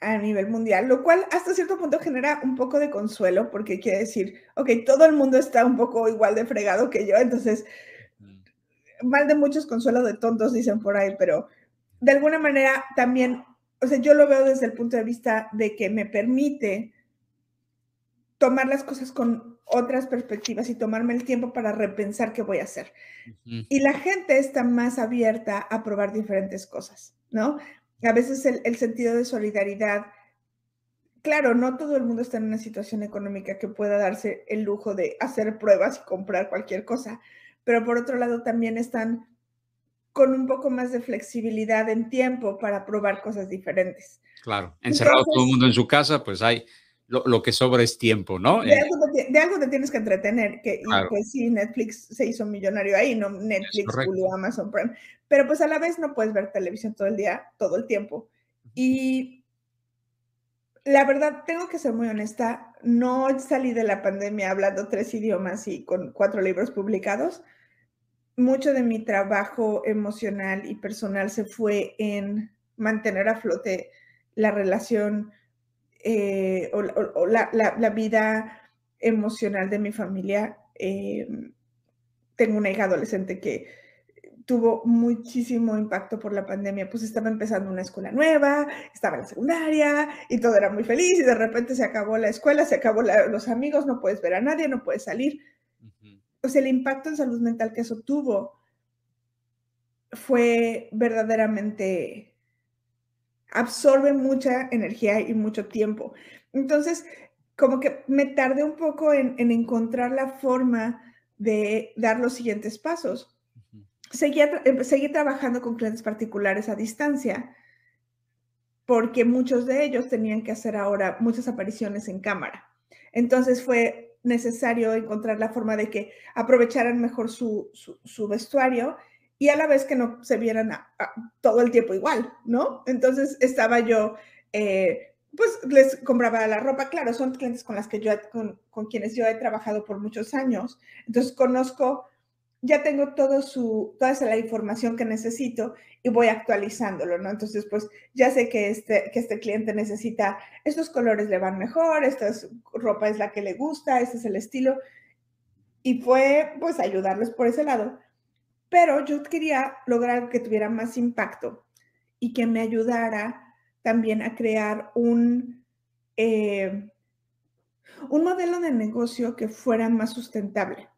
a nivel mundial, lo cual hasta cierto punto genera un poco de consuelo, porque quiere decir, ok, todo el mundo está un poco igual de fregado que yo, entonces, mal de muchos consuelo de tontos, dicen por ahí, pero de alguna manera también, o sea, yo lo veo desde el punto de vista de que me permite tomar las cosas con otras perspectivas y tomarme el tiempo para repensar qué voy a hacer. Y la gente está más abierta a probar diferentes cosas, ¿no? A veces el, sentido de solidaridad, claro, no todo el mundo está en una situación económica que pueda darse el lujo de hacer pruebas y comprar cualquier cosa, pero por otro lado también están con un poco más de flexibilidad en tiempo para probar cosas diferentes. Claro, encerrado todo el mundo en su casa, pues hay lo, que sobra es tiempo, ¿no? De, algo, te, tienes que entretener, que pues sí, Netflix se hizo millonario ahí, no Netflix, Hulu, Amazon Prime, pero pues a la vez no puedes ver televisión todo el día, todo el tiempo. Y la verdad, tengo que ser muy honesta, no salí de la pandemia hablando tres idiomas y con cuatro libros publicados. Mucho de mi trabajo emocional y personal se fue en mantener a flote la relación eh, o, la, vida emocional de mi familia. Eh, tengo una hija adolescente que tuvo muchísimo impacto por la pandemia, pues estaba empezando una escuela nueva, estaba en la secundaria y todo era muy feliz y de repente se acabó la escuela, se acabó los amigos, no puedes ver a nadie, no puedes salir. O sea, el impacto en salud mental que eso tuvo fue verdaderamente absorbe mucha energía y mucho tiempo. Entonces, como que me tardé un poco en, encontrar la forma de dar los siguientes pasos. Seguí, seguí trabajando con clientes particulares a distancia, porque muchos de ellos tenían que hacer ahora muchas apariciones en cámara. Entonces fue necesario encontrar la forma de que aprovecharan mejor su, vestuario y a la vez que no se vieran todo el tiempo igual, ¿no? Entonces estaba yo, eh, pues les compraba la ropa, claro, son clientes con las que yo, con, con quienes yo he trabajado por muchos años, entonces conozco ya tengo todo su, toda la información que necesito y voy actualizándolo, ¿no? Entonces, pues ya sé que este, que este cliente necesita, estos colores le van mejor, esta ropa es la que le gusta, este es el estilo. Y fue, pues, ayudarles por ese lado. Pero yo quería lograr que tuviera más impacto y que me ayudara también a crear un, eh, un modelo de negocio que fuera más sustentable.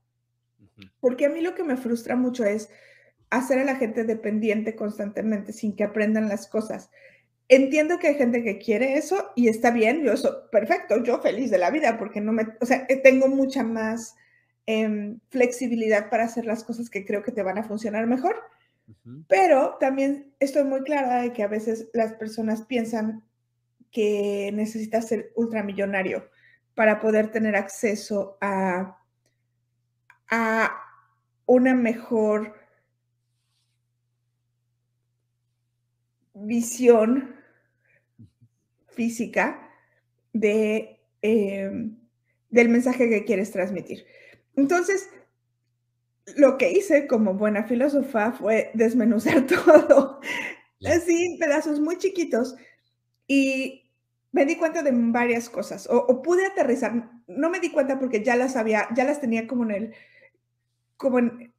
Porque a mí lo que me frustra mucho es hacer a la gente dependiente constantemente sin que aprendan las cosas. Entiendo que hay gente que quiere eso y está bien, yo eso, perfecto, yo feliz de la vida porque no me, o sea, eh, tengo mucha más em, flexibilidad para hacer las cosas que creo que te van a funcionar mejor. Pero también estoy muy clara de que a veces las personas piensan que necesitas ser ultramillonario para poder tener acceso a a una mejor visión física de, em, del mensaje que quieres transmitir. Entonces, lo que hice como buena filósofa fue desmenuzar *laughs* todo, así pedazos muy chiquitos, y me di cuenta de varias cosas, o, o, pude aterrizar, no me di cuenta porque ya las había, ya las tenía como en el, como en,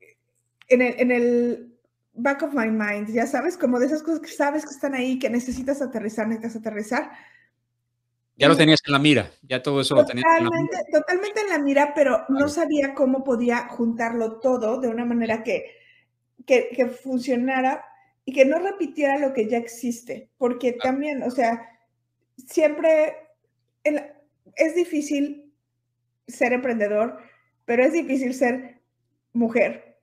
el, en el back of my mind, ya sabes, como de esas cosas que sabes que están ahí, que necesitas aterrizar, necesitas aterrizar. Ya lo tenías en la mira, ya todo eso lo tenías en la mira. Totalmente en la mira, pero no sabía cómo podía juntarlo todo de una manera que, que, que funcionara y que no repitiera lo que ya existe, porque también, o sea, siempre es difícil ser emprendedor, pero es difícil ser mujer,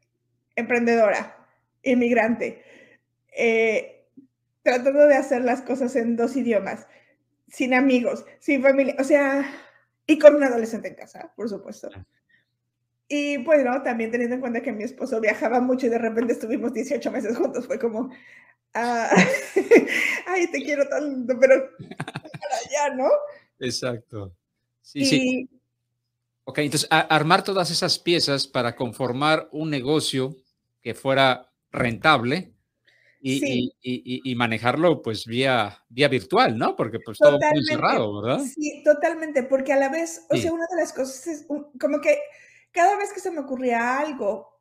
emprendedora, inmigrante, eh, tratando de hacer las cosas en dos idiomas, sin amigos, sin familia, o sea, y con un adolescente en casa, por supuesto. Y bueno, también teniendo en cuenta que mi esposo viajaba mucho y de repente estuvimos 18 meses juntos, fue como, ah, *laughs* ay, te quiero tanto, pero para allá, ¿no? Exacto. Sí, sí. Ok, entonces armar todas esas piezas para conformar un negocio que fuera rentable y, y, manejarlo pues vía, vía virtual, ¿no? Porque pues todo muy cerrado, ¿verdad? Sí, totalmente, porque a la vez, o sea, una de las cosas es como que cada vez que se me ocurría algo,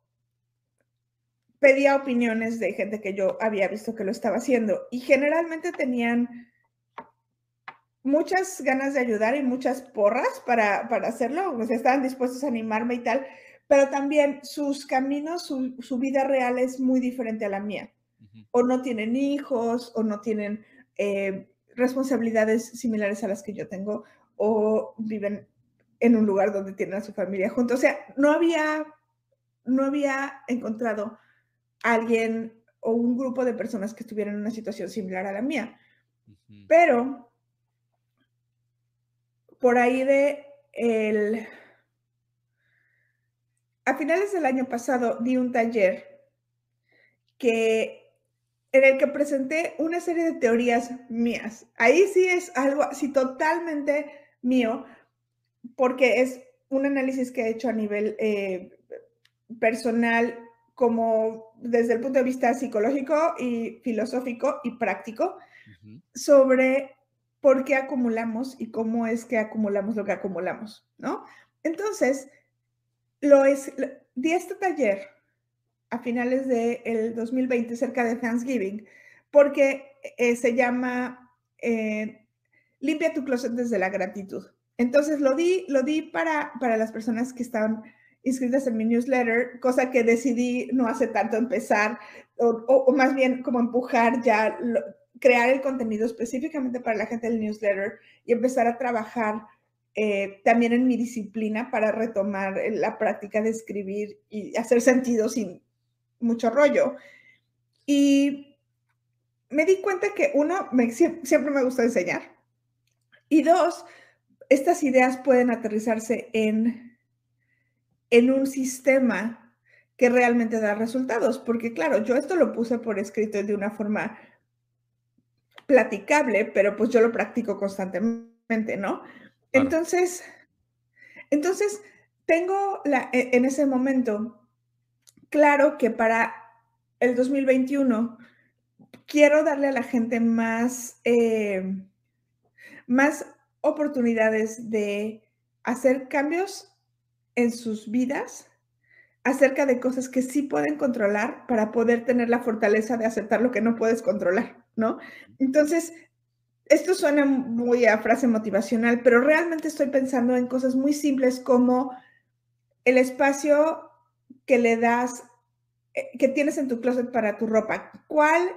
pedía opiniones de gente que yo había visto que lo estaba haciendo y generalmente tenían muchas ganas de ayudar y muchas porras para, hacerlo, o sea, estaban dispuestos a animarme y tal, pero también sus caminos, su, vida real es muy diferente a la mía. O no tienen hijos, o no tienen eh, responsabilidades similares a las que yo tengo, o viven en un lugar donde tienen a su familia juntos. O sea, no había, no había encontrado alguien o un grupo de personas que estuvieran en una situación similar a la mía. Pero por ahí de el... A finales del año pasado di un taller que en el que presenté una serie de teorías mías. Ahí sí es algo así totalmente mío, porque es un análisis que he hecho a nivel eh, personal, como desde el punto de vista psicológico y filosófico y práctico, sobre por qué acumulamos y cómo es que acumulamos lo que acumulamos, ¿no? Entonces, lo es, di este taller a finales del el 2020, cerca de Thanksgiving, porque eh, se llama eh, Limpia tu closet desde la gratitud. Entonces, lo di, lo di para, para las personas que estaban inscritas en mi newsletter, cosa que decidí no hace tanto empezar, o, más bien como empujar ya crear el contenido específicamente para la gente del newsletter y empezar a trabajar eh, también en mi disciplina para retomar eh, la práctica de escribir y hacer sentido sin mucho rollo. Y me di cuenta que uno, me, siempre me gusta enseñar. Y dos, estas ideas pueden aterrizarse en, en un sistema que realmente da resultados. Porque claro, yo esto lo puse por escrito de una forma platicable, pero pues yo lo practico constantemente, ¿no? Entonces, entonces, tengo la, e, en ese momento claro que para el 2021 quiero darle a la gente más, eh, más oportunidades de hacer cambios en sus vidas acerca de cosas que sí pueden controlar para poder tener la fortaleza de aceptar lo que no puedes controlar, ¿no? Entonces, esto suena muy a frase motivacional, pero realmente estoy pensando en cosas muy simples como el espacio que le das, eh, que tienes en tu closet para tu ropa. ¿Cuál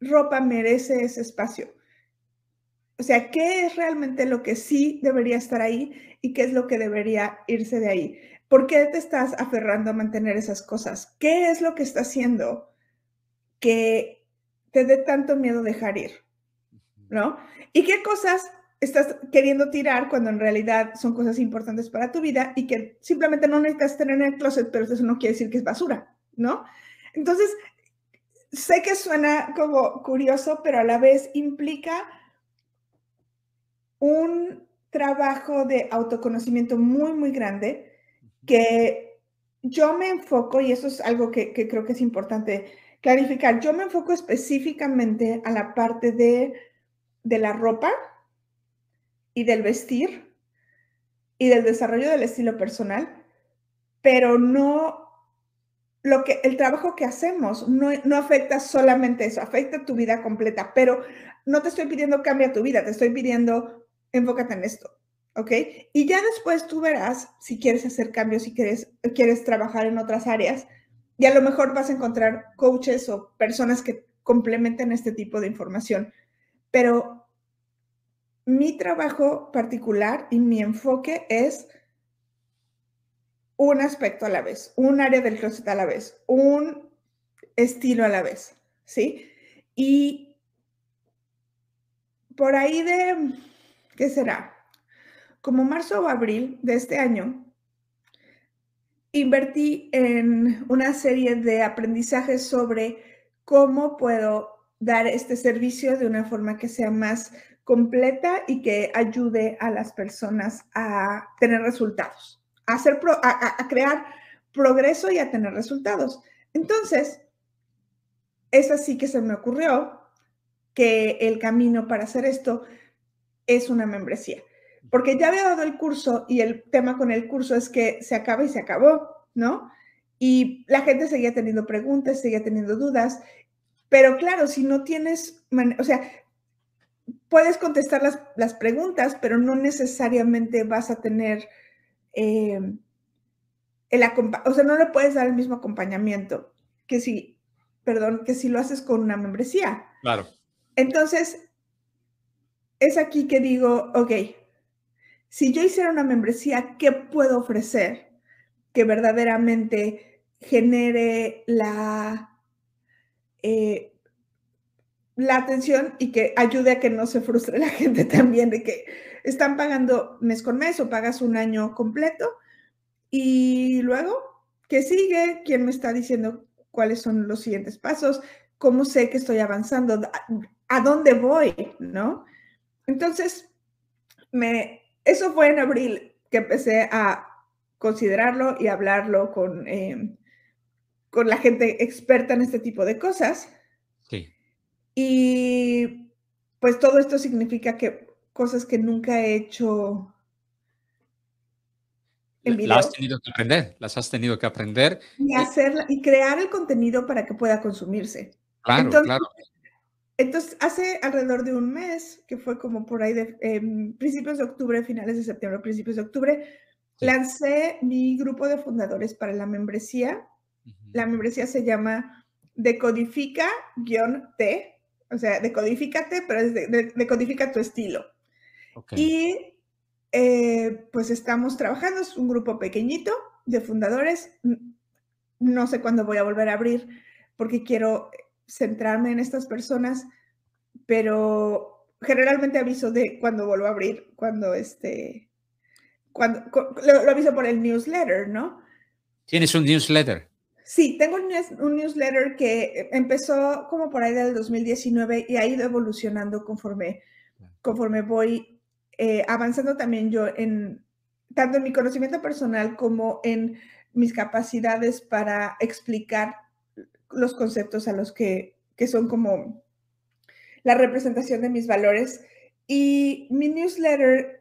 ropa merece ese espacio? O sea, ¿qué es realmente lo que sí debería estar ahí y qué es lo que debería irse de ahí? ¿Por qué te estás aferrando a mantener esas cosas? ¿Qué es lo que está haciendo que te dé tanto miedo dejar ir? ¿no? ¿Y qué cosas estás queriendo tirar cuando en realidad son cosas importantes para tu vida y que simplemente no necesitas tener en el closet, pero eso no quiere decir que es basura, ¿no? Entonces, sé que suena como curioso, pero a la vez implica un trabajo de autoconocimiento muy, muy grande que yo me enfoco, y eso es algo que, que creo que es importante clarificar, yo me enfoco específicamente a la parte de de la ropa y del vestir y del desarrollo del estilo personal, pero no lo que el trabajo que hacemos no, no, afecta solamente eso, afecta tu vida completa, pero no te estoy pidiendo cambia tu vida, te estoy pidiendo enfócate en esto, ¿ok? Y ya después tú verás si quieres hacer cambios, si quieres, quieres trabajar en otras áreas, y a lo mejor vas a encontrar coaches o personas que complementen este tipo de información pero mi trabajo particular y mi enfoque es un aspecto a la vez, un área del closet a la vez, un estilo a la vez, ¿sí? Y por ahí de, ¿qué será? Como marzo o abril de este año, invertí en una serie de aprendizajes sobre cómo puedo dar este servicio de una forma que sea más completa y que ayude a las personas a tener resultados, a, hacer a, crear progreso y a tener resultados. Entonces, es así que se me ocurrió que el camino para hacer esto es una membresía, porque ya había dado el curso y el tema con el curso es que se acaba y se acabó, ¿no? Y la gente seguía teniendo preguntas, seguía teniendo dudas pero claro, si no tienes, o sea, puedes contestar las, preguntas, pero no necesariamente vas a tener eh, el o sea, no le puedes dar el mismo acompañamiento que si, perdón, que si lo haces con una membresía. Claro. Entonces, es aquí que digo, ok, si yo hiciera una membresía, ¿qué puedo ofrecer que verdaderamente genere la eh, la atención y que ayude a que no se frustre la *laughs* gente también de que están pagando mes con mes o pagas un año completo y luego, ¿qué sigue? ¿Quién me está diciendo cuáles son los siguientes pasos? ¿Cómo sé que estoy avanzando? ¿A dónde voy? ¿No? Entonces, me, eso fue en abril que empecé a considerarlo y hablarlo con, eh, con la gente experta en este tipo de cosas. Sí. Y pues todo esto significa que cosas que nunca he hecho. Las has tenido que aprender, las has tenido que aprender. Y, hacerla, y crear el contenido para que pueda consumirse. Claro, entonces, claro. Entonces, hace alrededor de un mes, que fue como por ahí de em, principios de octubre, finales de septiembre, principios de octubre, lancé mi grupo de fundadores para la membresía la membresía se llama Decodifica-T, o sea, decodifícate, pero es decodifica tu estilo. Y eh, pues estamos trabajando, es un grupo pequeñito de fundadores. No sé cuándo voy a volver a abrir porque quiero centrarme en estas personas, pero generalmente aviso de cuando vuelvo a abrir, cuando este, cuando, lo, aviso por el newsletter, ¿no? ¿Tienes un newsletter? Sí, tengo un, newsletter que empezó como por ahí del 2019 y ha ido evolucionando conforme, conforme voy eh, avanzando también yo en tanto en mi conocimiento personal como en mis capacidades para explicar los conceptos a los que, que son como la representación de mis valores. Y mi newsletter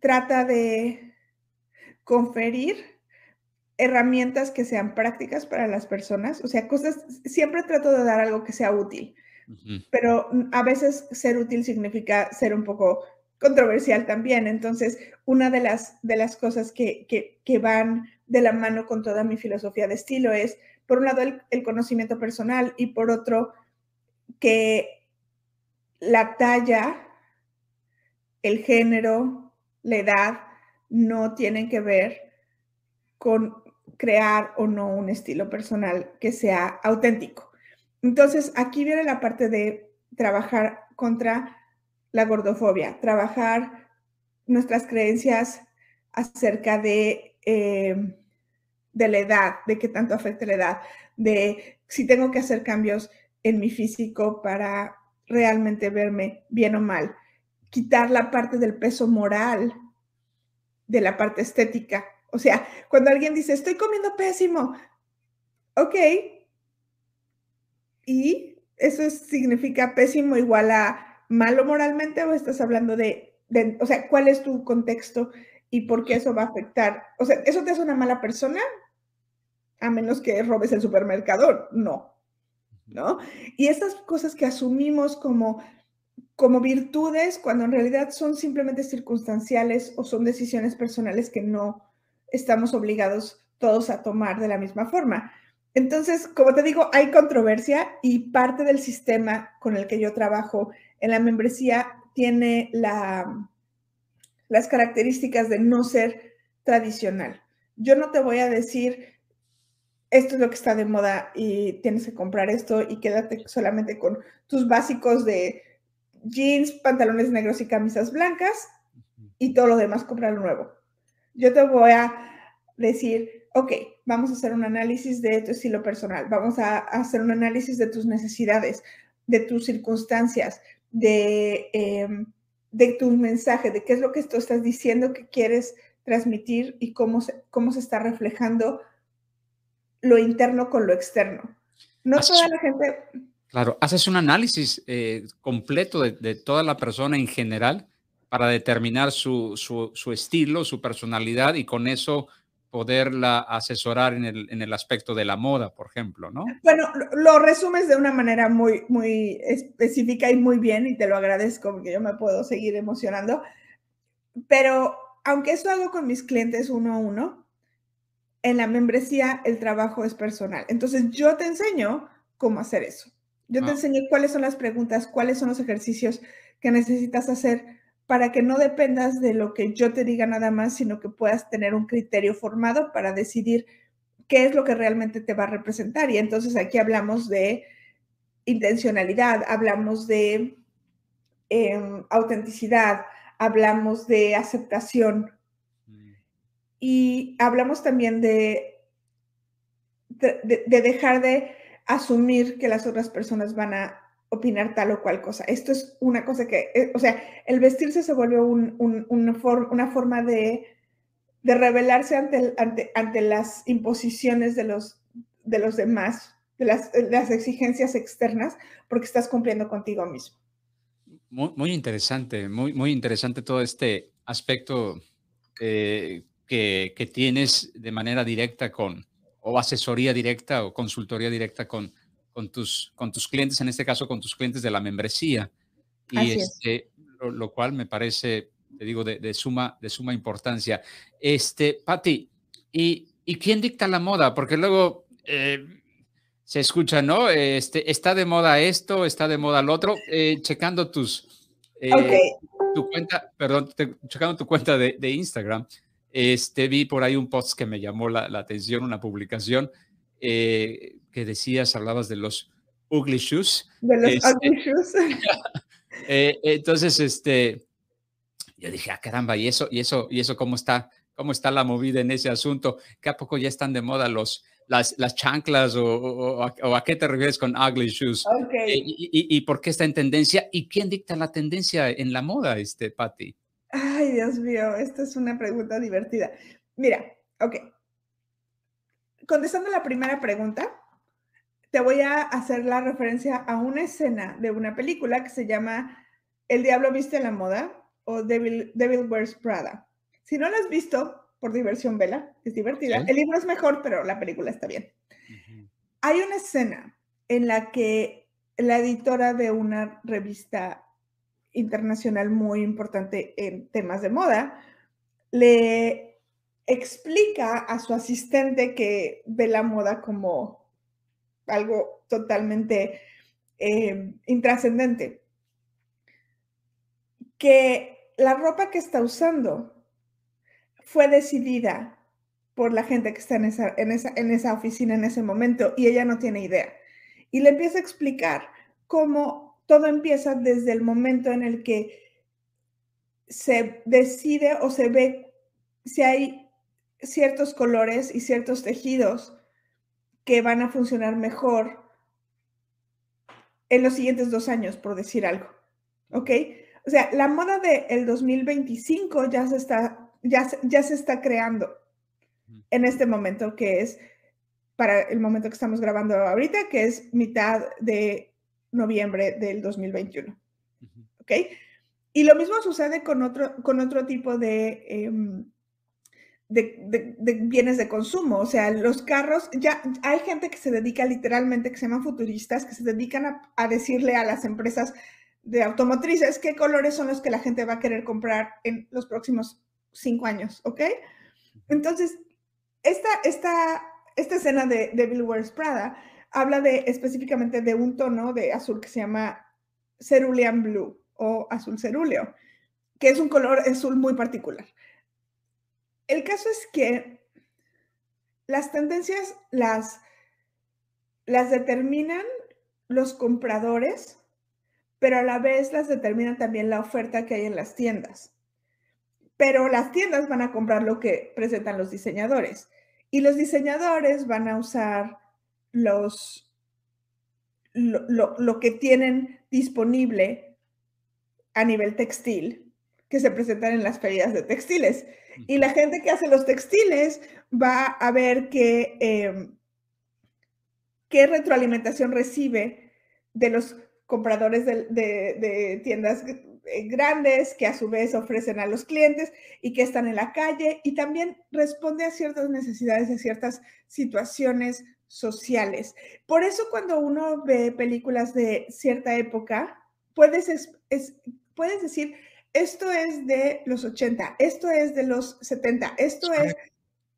trata de conferir herramientas que sean prácticas para las personas, o sea, cosas, siempre trato de dar algo que sea útil, pero a veces ser útil significa ser un poco controversial también. Entonces, una de las, de las cosas que, que, van de la mano con toda mi filosofía de estilo es, por un lado, el conocimiento personal y por otro, que la talla, el género, la edad no tienen que ver con crear o no un estilo personal que sea auténtico. Entonces, aquí viene la parte de trabajar contra la gordofobia, trabajar nuestras creencias acerca de, eh, de la edad, de qué tanto afecta la edad, de si tengo que hacer cambios en mi físico para realmente verme bien o mal. Quitar la parte del peso moral de la parte estética. O sea, cuando alguien dice, estoy comiendo pésimo, ok. ¿Y eso significa pésimo igual a malo moralmente o estás hablando de, de, o sea, cuál es tu contexto y por qué eso va a afectar? O sea, ¿eso te hace una mala persona? A menos que robes el supermercado, no. ¿no? Y estas cosas que asumimos como, como virtudes, cuando en realidad son simplemente circunstanciales o son decisiones personales que no estamos obligados todos a tomar de la misma forma. Entonces, como te digo, hay controversia y parte del sistema con el que yo trabajo en la membresía tiene la, las características de no ser tradicional. Yo no te voy a decir, esto es lo que está de moda y tienes que comprar esto y quédate solamente con tus básicos de jeans, pantalones negros y camisas blancas y todo lo demás comprar nuevo. Yo te voy a decir, ok, vamos a hacer un análisis de tu estilo personal, vamos a hacer un análisis de tus necesidades, de tus circunstancias, de, em, de tu mensaje, de qué es lo que tú estás diciendo que quieres transmitir y cómo cómo se está reflejando lo interno con lo externo. No toda la gente... Claro, haces un análisis eh, completo de, toda la persona en general para determinar su, su, estilo, su personalidad y con eso poderla asesorar en el, en el, aspecto de la moda, por ejemplo, ¿no? Bueno, lo, resumes de una manera muy, muy específica y muy bien y te lo agradezco porque yo me puedo seguir emocionando. Pero aunque eso hago con mis clientes uno a uno, en la membresía el trabajo es personal. Entonces yo te enseño cómo hacer eso. Yo te ah. enseño cuáles son las preguntas, cuáles son los ejercicios que necesitas hacer para que no dependas de lo que yo te diga nada más, sino que puedas tener un criterio formado para decidir qué es lo que realmente te va a representar. Y entonces aquí hablamos de intencionalidad, hablamos de em, autenticidad, hablamos de aceptación, y hablamos también de, de, dejar de asumir que las otras personas van a opinar tal o cual cosa. Esto es una cosa que, eh, o sea, el vestirse se vuelve un, una, forma de, de rebelarse ante, ante, ante, las imposiciones de los, de los demás, de las, las, exigencias externas, porque estás cumpliendo contigo mismo. Muy, interesante, muy, muy interesante todo este aspecto eh, que, tienes de manera directa con, o asesoría directa o consultoría directa con, con, tus, con tus clientes, en este caso con tus clientes de la membresía. Y este, lo, cual me parece, te digo, de, suma, de suma importancia. Este, Patti, ¿y, ¿y quién dicta la moda? Porque luego eh, se escucha, ¿no? Este, está de moda esto, está de moda lo otro. Eh, checando tus... Eh, tu cuenta, perdón, checando tu cuenta de, de Instagram, este, vi por ahí un post que me llamó la, atención, una publicación eh, que decías, hablabas de los ugly shoes. De los este, ugly shoes. *laughs* Eh, entonces, este, yo dije, ah, caramba, ¿y eso, y eso, y eso cómo está? ¿Cómo está la movida en ese asunto? ¿Que a poco ya están de moda los, las, las chanclas o, a, qué te refieres con ugly shoes? Okay. Eh, y, por qué está en tendencia? ¿Y quién dicta la tendencia en la moda, este, Patty? Ay, Dios mío, esta es una pregunta divertida. Mira, ok. Contestando la primera pregunta, te voy a hacer la referencia a una escena de una película que se llama El Diablo Viste la Moda o Devil, Devil Wears Prada. Si no la has visto, por diversión, vela, es divertida. El libro es mejor, pero la película está bien. Hay una escena en la que la editora de una revista internacional muy importante en temas de moda le explica a su asistente que ve la moda como algo totalmente eh, intrascendente, que la ropa que está usando fue decidida por la gente que está en esa, en esa, en esa oficina en ese momento y ella no tiene idea. Y le empieza a explicar cómo todo empieza desde el momento en el que se decide o se ve si hay ciertos colores y ciertos tejidos que van a funcionar mejor en los siguientes dos años, por decir algo. ¿Ok? O sea, la moda del 2025 ya se está ya, ya se está creando en este momento, que es para el momento que estamos grabando ahorita, que es mitad de noviembre del 2021. ¿Ok? Y lo mismo sucede con otro, con otro tipo de, em, de, bienes de consumo. O sea, los carros, ya hay gente que se dedica literalmente, que se llaman futuristas, que se dedican a, decirle a las empresas de automotrices qué colores son los que la gente va a querer comprar en los próximos cinco años, ¿ok? Entonces, esta, esta, esta escena de Devil Wears Prada habla de específicamente de un tono de azul que se llama cerulean blue o azul cerúleo, que es un color azul muy particular. El caso es que las tendencias las, las determinan los compradores, pero a la vez las determina también la oferta que hay en las tiendas pero las tiendas van a comprar lo que presentan los diseñadores y los diseñadores van a usar los, lo, que tienen disponible a nivel textil que se presentan en las ferias de textiles. Y la gente que hace los textiles va a ver qué, em, qué retroalimentación recibe de los compradores de, de tiendas eh, grandes que a su vez ofrecen a los clientes y que están en la calle y también responde a ciertas necesidades, a ciertas situaciones sociales. Por eso cuando uno ve películas de cierta época, puedes, puedes decir, esto es de los 80, esto es de los 70, esto es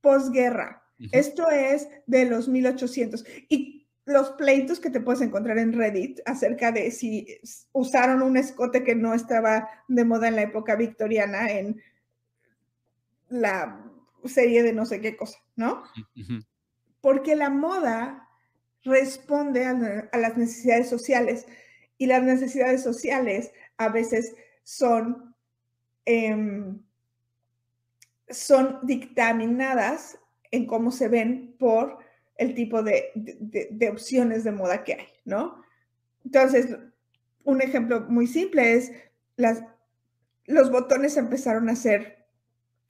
posguerra, esto es de los 1800. Y los pleitos que te puedes encontrar en Reddit acerca de si usaron un escote que no estaba de moda en la época victoriana en la serie de no sé qué cosa, ¿no? Porque la moda responde a, las necesidades sociales y las necesidades sociales a veces son, em, son dictaminadas en cómo se ven por el tipo de, opciones de moda que hay, ¿no? Entonces, un ejemplo muy simple es las, los botones empezaron a ser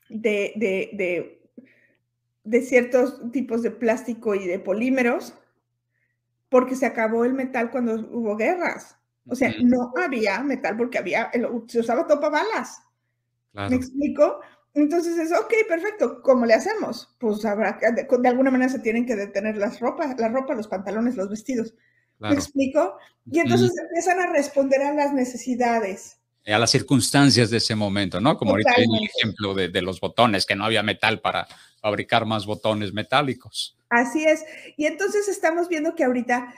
de, de, de, ciertos tipos de plástico y de polímeros porque se acabó el metal cuando hubo guerras. O sea, no había metal porque había, se usaba topa balas. ¿Me explico? Entonces es, ok, perfecto, ¿cómo le hacemos? Pues habrá que, de, alguna manera se tienen que detener las ropas, la ropa, los pantalones, los vestidos. ¿Me explico? Y entonces empiezan a responder a las necesidades. A las circunstancias de ese momento, ¿no? Como ahorita en el ejemplo de, de, los botones, que no había metal para fabricar más botones metálicos. Así es. Y entonces estamos viendo que ahorita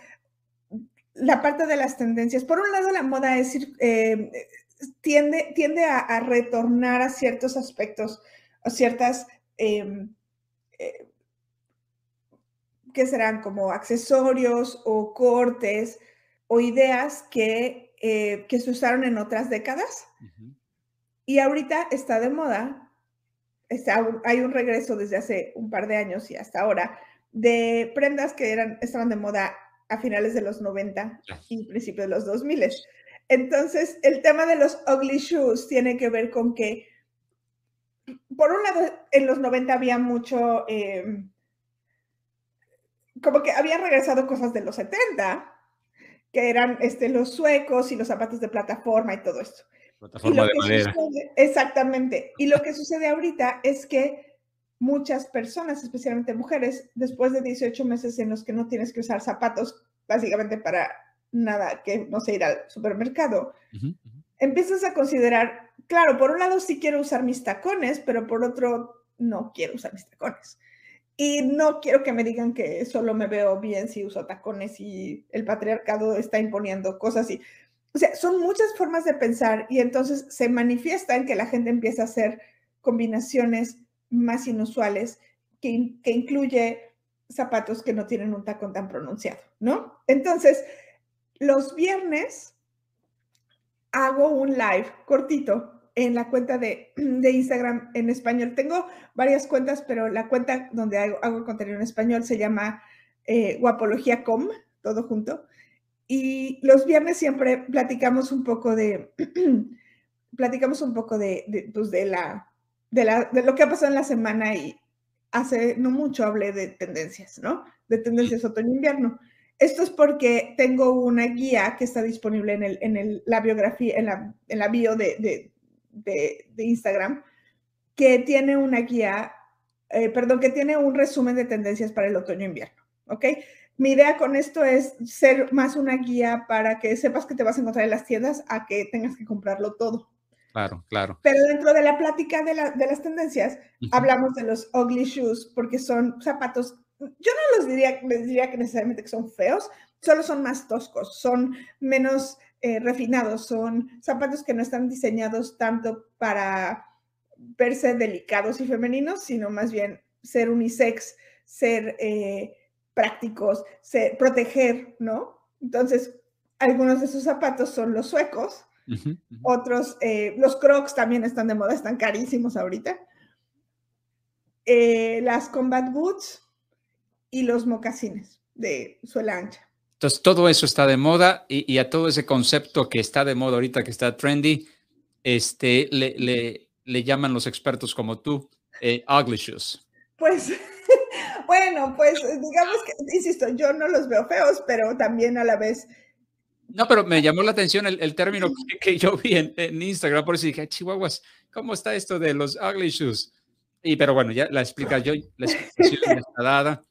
la parte de las tendencias, por un lado la moda es eh, tiende, tiende a, retornar a ciertos aspectos, a ciertas, em, eh, que serán como accesorios o cortes o ideas que, eh, que se usaron en otras décadas. Y ahorita está de moda, está, hay un regreso desde hace un par de años y hasta ahora, de prendas que eran, estaban de moda a finales de los 90 y principios de los 2000. Entonces, el tema de los ugly shoes tiene que ver con que, por un lado, en los 90 había mucho, em, como que había regresado cosas de los 70, que eran este, los suecos y los zapatos de plataforma y todo esto. Plataforma de madera. exactamente. Y lo que sucede ahorita es que muchas personas, especialmente mujeres, después de 18 meses en los que no tienes que usar zapatos, básicamente para nada que no sé ir al supermercado, empiezas a considerar, claro, por un lado sí quiero usar mis tacones, pero por otro no quiero usar mis tacones. Y no quiero que me digan que solo me veo bien si uso tacones y el patriarcado está imponiendo cosas y, o sea, son muchas formas de pensar y entonces se manifiesta en que la gente empieza a hacer combinaciones más inusuales que, que incluye zapatos que no tienen un tacón tan pronunciado, ¿no? Entonces, los viernes hago un live cortito en la cuenta de, *clears throat* Instagram en español. Tengo varias cuentas, pero la cuenta donde hago, hago contenido en español se llama eh, guapología.com, todo junto. Y los viernes siempre platicamos un poco de, *clears throat* platicamos un poco de, de, pues de, la, de, de lo que ha pasado en la semana y hace no mucho hablé de tendencias, ¿no? De tendencias otoño-invierno. Esto es porque tengo una guía que está disponible en, la biografía, en la, en bio de, de, de, Instagram, que tiene una guía, eh, perdón, que tiene un resumen de tendencias para el otoño-invierno, ¿ok? Mi idea con esto es ser más una guía para que sepas que te vas a encontrar en las tiendas a que tengas que comprarlo todo. Claro, claro. Pero dentro de la plática de, la, de las tendencias, hablamos de los ugly shoes porque son zapatos yo no los diría, les diría que necesariamente que son feos, solo son más toscos, son menos eh, refinados, son zapatos que no están diseñados tanto para verse delicados y femeninos, sino más bien ser unisex, ser eh, prácticos, ser, proteger, ¿no? Entonces, algunos de esos zapatos son los suecos, otros, eh, los crocs también están de moda, están carísimos ahorita. las combat boots, y los mocasines de suela ancha. Entonces, todo eso está de moda y, a todo ese concepto que está de moda ahorita, que está trendy, este, le, le, le llaman los expertos como tú, eh, ugly shoes. Pues, *laughs* bueno, pues digamos que, insisto, yo no los veo feos, pero también a la vez... No, pero me llamó la atención el, término que, yo vi en, Instagram, por eso dije, chihuahuas, ¿cómo está esto de los ugly shoes? Y, pero bueno, ya la explica yo, la explicación está dada.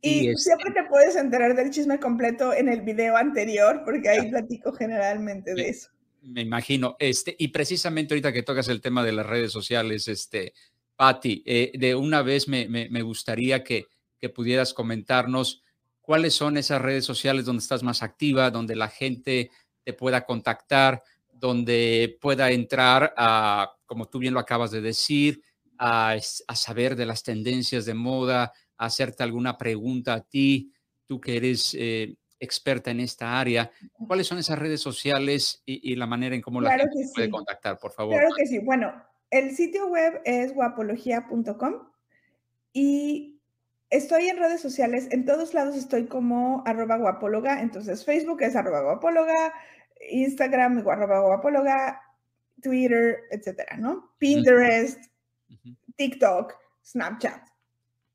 Y, siempre te puedes enterar del chisme completo en el video anterior, porque ahí platico generalmente de eso. Me imagino. Este, y precisamente ahorita que tocas el tema de las redes sociales, este, Patti, eh, de una vez me, me, gustaría que, que, pudieras comentarnos cuáles son esas redes sociales donde estás más activa, donde la gente te pueda contactar, donde pueda entrar a, como tú bien lo acabas de decir, a, a saber de las tendencias de moda, hacerte alguna pregunta a ti, tú que eres eh, experta en esta área. ¿Cuáles son esas redes sociales y, la manera en cómo la gente puede contactar, por favor? Claro que sí. Bueno, el sitio web es guapología.com y estoy en redes sociales. En todos lados estoy como arroba guapóloga. Entonces, Facebook es arroba guapóloga, Instagram arroba guapóloga, Twitter, etcétera, ¿no? Pinterest, TikTok, Snapchat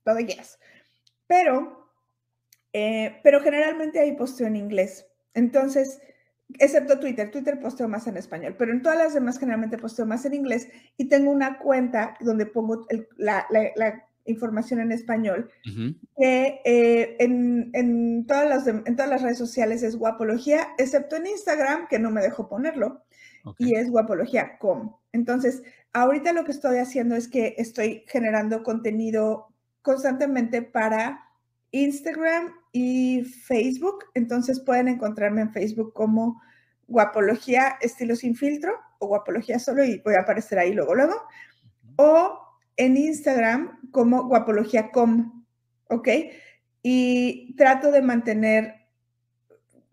donde quieras. Pero, eh, pero generalmente ahí posteo en inglés. Entonces, excepto Twitter, Twitter posteo más en español, pero en todas las demás generalmente posteo más en inglés y tengo una cuenta donde pongo la, información en español, que eh, en, todas las en todas las redes sociales es guapología, excepto en Instagram, que no me dejo ponerlo, y es guapología.com. Entonces, ahorita lo que estoy haciendo es que estoy generando contenido constantemente para Instagram y Facebook. Entonces pueden encontrarme en Facebook como Guapología Estilo Sin Filtro o Guapología Solo y voy a aparecer ahí luego, luego. O en Instagram como Guapología.com, ¿ok? Y trato de mantener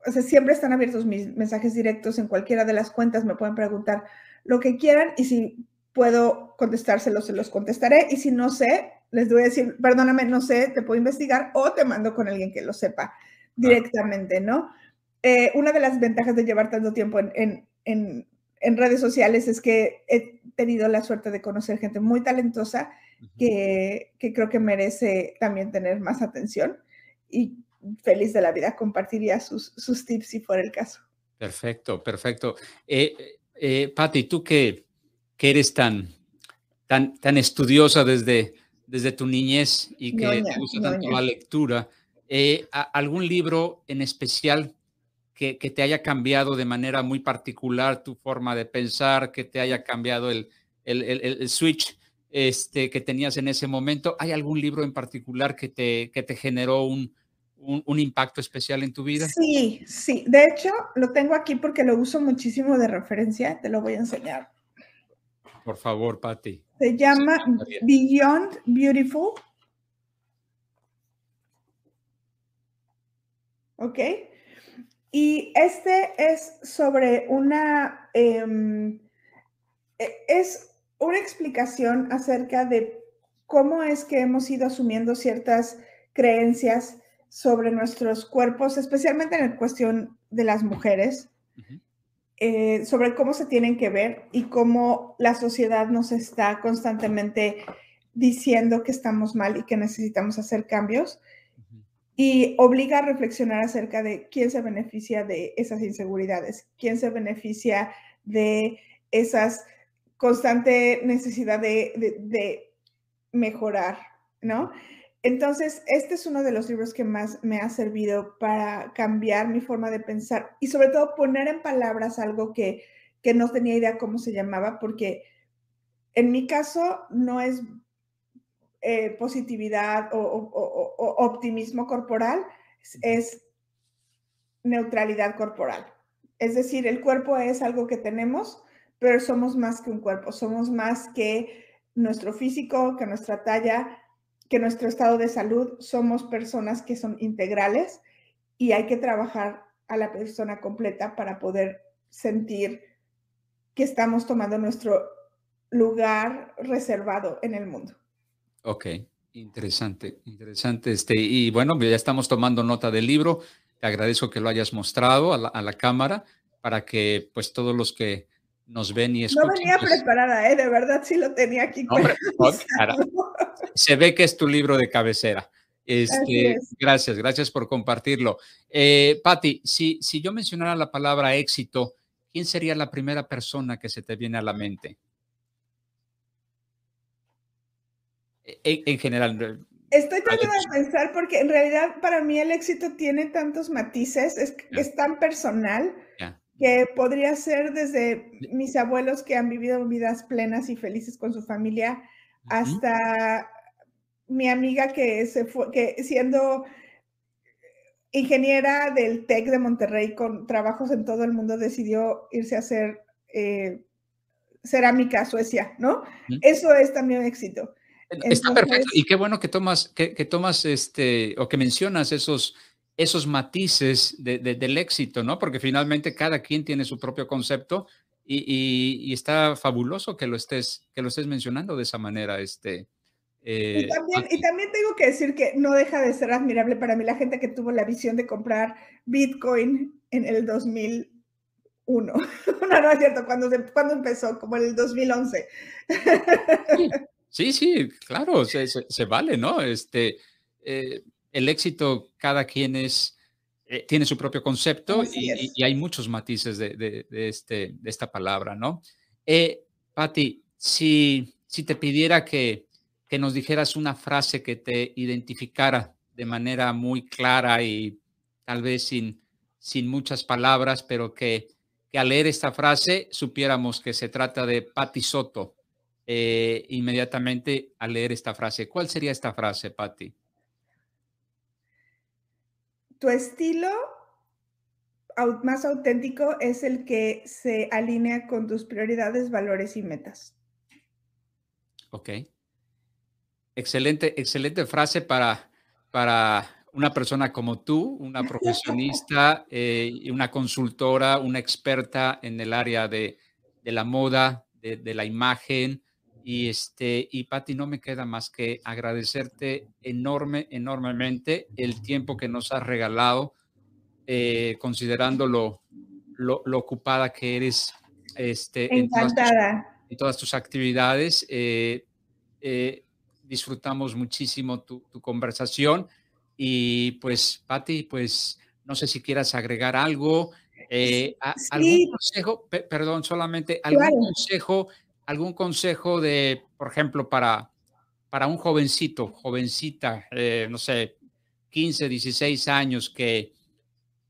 o sea, siempre están abiertos mis mensajes directos en cualquiera de las cuentas, me pueden preguntar lo que quieran y si puedo contestárselos, se los contestaré y si no sé, les voy a decir, perdóname, no sé, te puedo investigar o te mando con alguien que lo sepa directamente, ¿no? Eh, una de las ventajas de llevar tanto tiempo en, redes sociales es que he tenido la suerte de conocer gente muy talentosa que, que creo que merece también tener más atención y feliz de la vida compartiría sus, sus tips si fuera el caso. Perfecto, perfecto. Eh, eh, Patti, tú que, que, eres tan, tan, tan estudiosa desde, desde tu niñez y que te gusta tanto la lectura, eh, ¿algún libro en especial que, que, te haya cambiado de manera muy particular tu forma de pensar, que te haya cambiado el, el, el, switch este, que tenías en ese momento? ¿Hay algún libro en particular que te, que te generó un, un, impacto especial en tu vida? Sí, sí. De hecho, lo tengo aquí porque lo uso muchísimo de referencia. Te lo voy a enseñar. Por favor, Patti. Se llama Beyond Beautiful. ¿Ok? Y este es sobre una... Em, e, es una explicación acerca de cómo es que hemos ido asumiendo ciertas creencias sobre nuestros cuerpos, especialmente en la cuestión de las mujeres, eh, sobre cómo se tienen que ver y cómo la sociedad nos está constantemente diciendo que estamos mal y que necesitamos hacer cambios y obliga a reflexionar acerca de quién se beneficia de esas inseguridades, quién se beneficia de esas constante necesidad de, mejorar, ¿no? Entonces, este es uno de los libros que más me ha servido para cambiar mi forma de pensar y sobre todo poner en palabras algo que, no tenía idea cómo se llamaba, porque en mi caso no es eh, positividad o, optimismo corporal, es neutralidad corporal. Es decir, el cuerpo es algo que tenemos, pero somos más que un cuerpo, somos más que nuestro físico, que nuestra talla, que nuestro estado de salud somos personas que son integrales y hay que trabajar a la persona completa para poder sentir que estamos tomando nuestro lugar reservado en el mundo. Ok, interesante, interesante. Este, y bueno, ya estamos tomando nota del libro. Te agradezco que lo hayas mostrado a la, a la cámara para que pues todos los que nos ven y escuchan. No venía pues preparada, ¿eh? de verdad sí lo tenía aquí. se ve que es tu libro de cabecera. Este, gracias, gracias por compartirlo. Eh, Patti, si, si yo mencionara la palabra éxito, ¿quién sería la primera persona que se te viene a la mente? En, general. Estoy tratando de pensar porque en realidad para mí el éxito tiene tantos matices, es, es tan personal que podría ser desde mis abuelos que han vivido vidas plenas y felices con su familia, hasta mi amiga que se fue, que siendo ingeniera del TEC de Monterrey con trabajos en todo el mundo decidió irse a hacer eh, cerámica a Suecia, ¿no? Eso es también éxito. Está perfecto y qué bueno que tomas, que, que tomas este, o que mencionas esos, esos matices del éxito, ¿no? Porque finalmente cada quien tiene su propio concepto y, está fabuloso que lo estés, que lo estés mencionando de esa manera, este. Eh, y, también, tengo que decir que no deja de ser admirable para mí la gente que tuvo la visión de comprar Bitcoin en el 2001. *laughs* no, no es cierto, cuando, cuando empezó, como en el 2011. Sí, sí, claro, se, se, vale, ¿no? Este, eh, el éxito, cada quien es, eh, tiene su propio concepto y, hay muchos matices de, este, de esta palabra, ¿no? Eh, Patti, si, si te pidiera que, que nos dijeras una frase que te identificara de manera muy clara y tal vez sin, sin muchas palabras, pero que, que al leer esta frase supiéramos que se trata de Patti Soto. Eh, inmediatamente al leer esta frase. ¿Cuál sería esta frase, Patti? tu estilo más auténtico es el que se alinea con tus prioridades, valores y metas. Ok. Excelente, excelente frase para, para una persona como tú, una profesionista, *laughs* eh, una consultora, una experta en el área de, la moda, de, la imagen. Y, este, y Patti, no me queda más que agradecerte enorme, enormemente el tiempo que nos has regalado, eh, considerando lo, ocupada que eres este, en, todas tus, actividades. Eh, disfrutamos muchísimo tu, conversación. Y pues, Patti, pues no sé si quieras agregar algo. Eh, ¿Algún consejo? perdón, solamente algún consejo, algún consejo de, por ejemplo, para, para un jovencito, jovencita, eh, no sé, 15, 16 años que,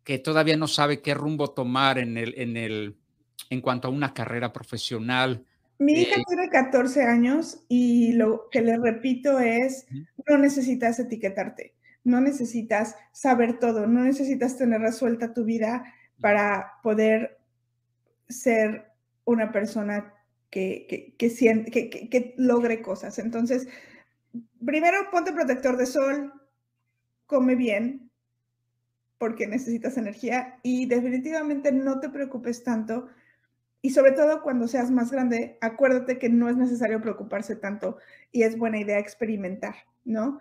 que todavía no sabe qué rumbo tomar en el, en el, en cuanto a una carrera profesional, mi hija eh, tiene 14 años y lo que le repito es, no necesitas etiquetarte, no necesitas saber todo, no necesitas tener resuelta tu vida para poder ser una persona que, logre cosas. Entonces, primero ponte protector de sol, come bien, porque necesitas energía y definitivamente no te preocupes tanto y sobre todo cuando seas más grande, acuérdate que no es necesario preocuparse tanto y es buena idea experimentar, ¿no?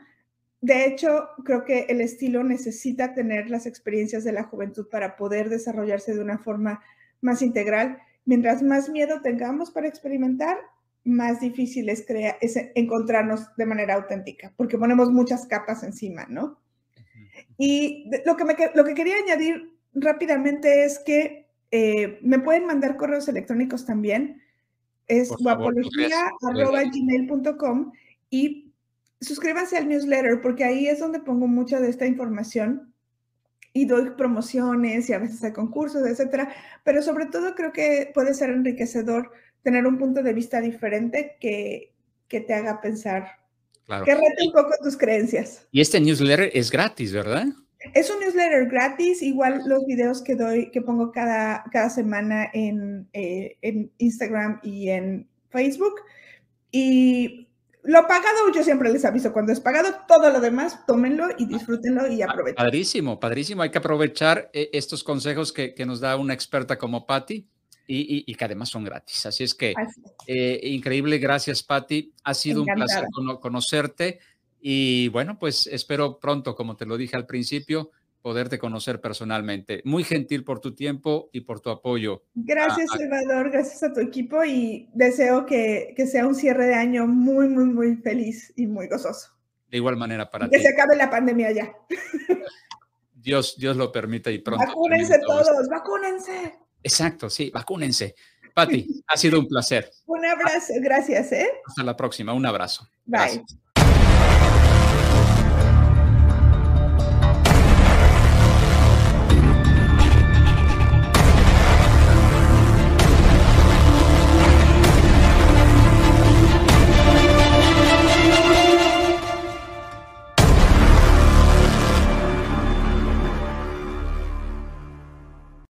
De hecho, creo que el estilo necesita tener las experiencias de la juventud para poder desarrollarse de una forma más integral. Mientras más miedo tengamos para experimentar, más difícil es, es encontrarnos de manera auténtica, porque ponemos muchas capas encima, ¿no? Y lo que, me, lo que quería añadir rápidamente es que eh, me pueden mandar correos electrónicos también. Es guapología.gmail.com y suscríbanse al newsletter porque ahí es donde pongo mucha de esta información y doy promociones y a veces hay concursos, etcétera. Pero sobre todo creo que puede ser enriquecedor tener un punto de vista diferente que, que te haga pensar, que rete un poco tus creencias. Y este newsletter es gratis, ¿verdad? Es un newsletter gratis, igual los videos que doy, que pongo cada, cada semana en, eh, en Instagram y en Facebook. Y lo pagado, yo siempre les aviso, cuando es pagado, todo lo demás, tómenlo y disfrútenlo y aprovechen. Padrísimo, padrísimo. Hay que aprovechar eh, estos consejos que, que, nos da una experta como Patti y, y, que además son gratis. Así es que, eh, increíble. Gracias, Patti. Ha sido un placer conocerte. Y bueno, pues espero pronto, como te lo dije al principio, poderte conocer personalmente. Muy gentil por tu tiempo y por tu apoyo. Gracias, Salvador, gracias a tu equipo y deseo que, sea un cierre de año muy, muy, muy feliz y muy gozoso. De igual manera para ti. Que se acabe la pandemia ya. Dios, Dios lo permita y pronto. Vacúnense todos, vacúnense. Exacto, sí, vacúnense. Pati, ha sido un placer. *laughs* Un abrazo, gracias, ¿eh? Hasta la próxima, un abrazo. Bye.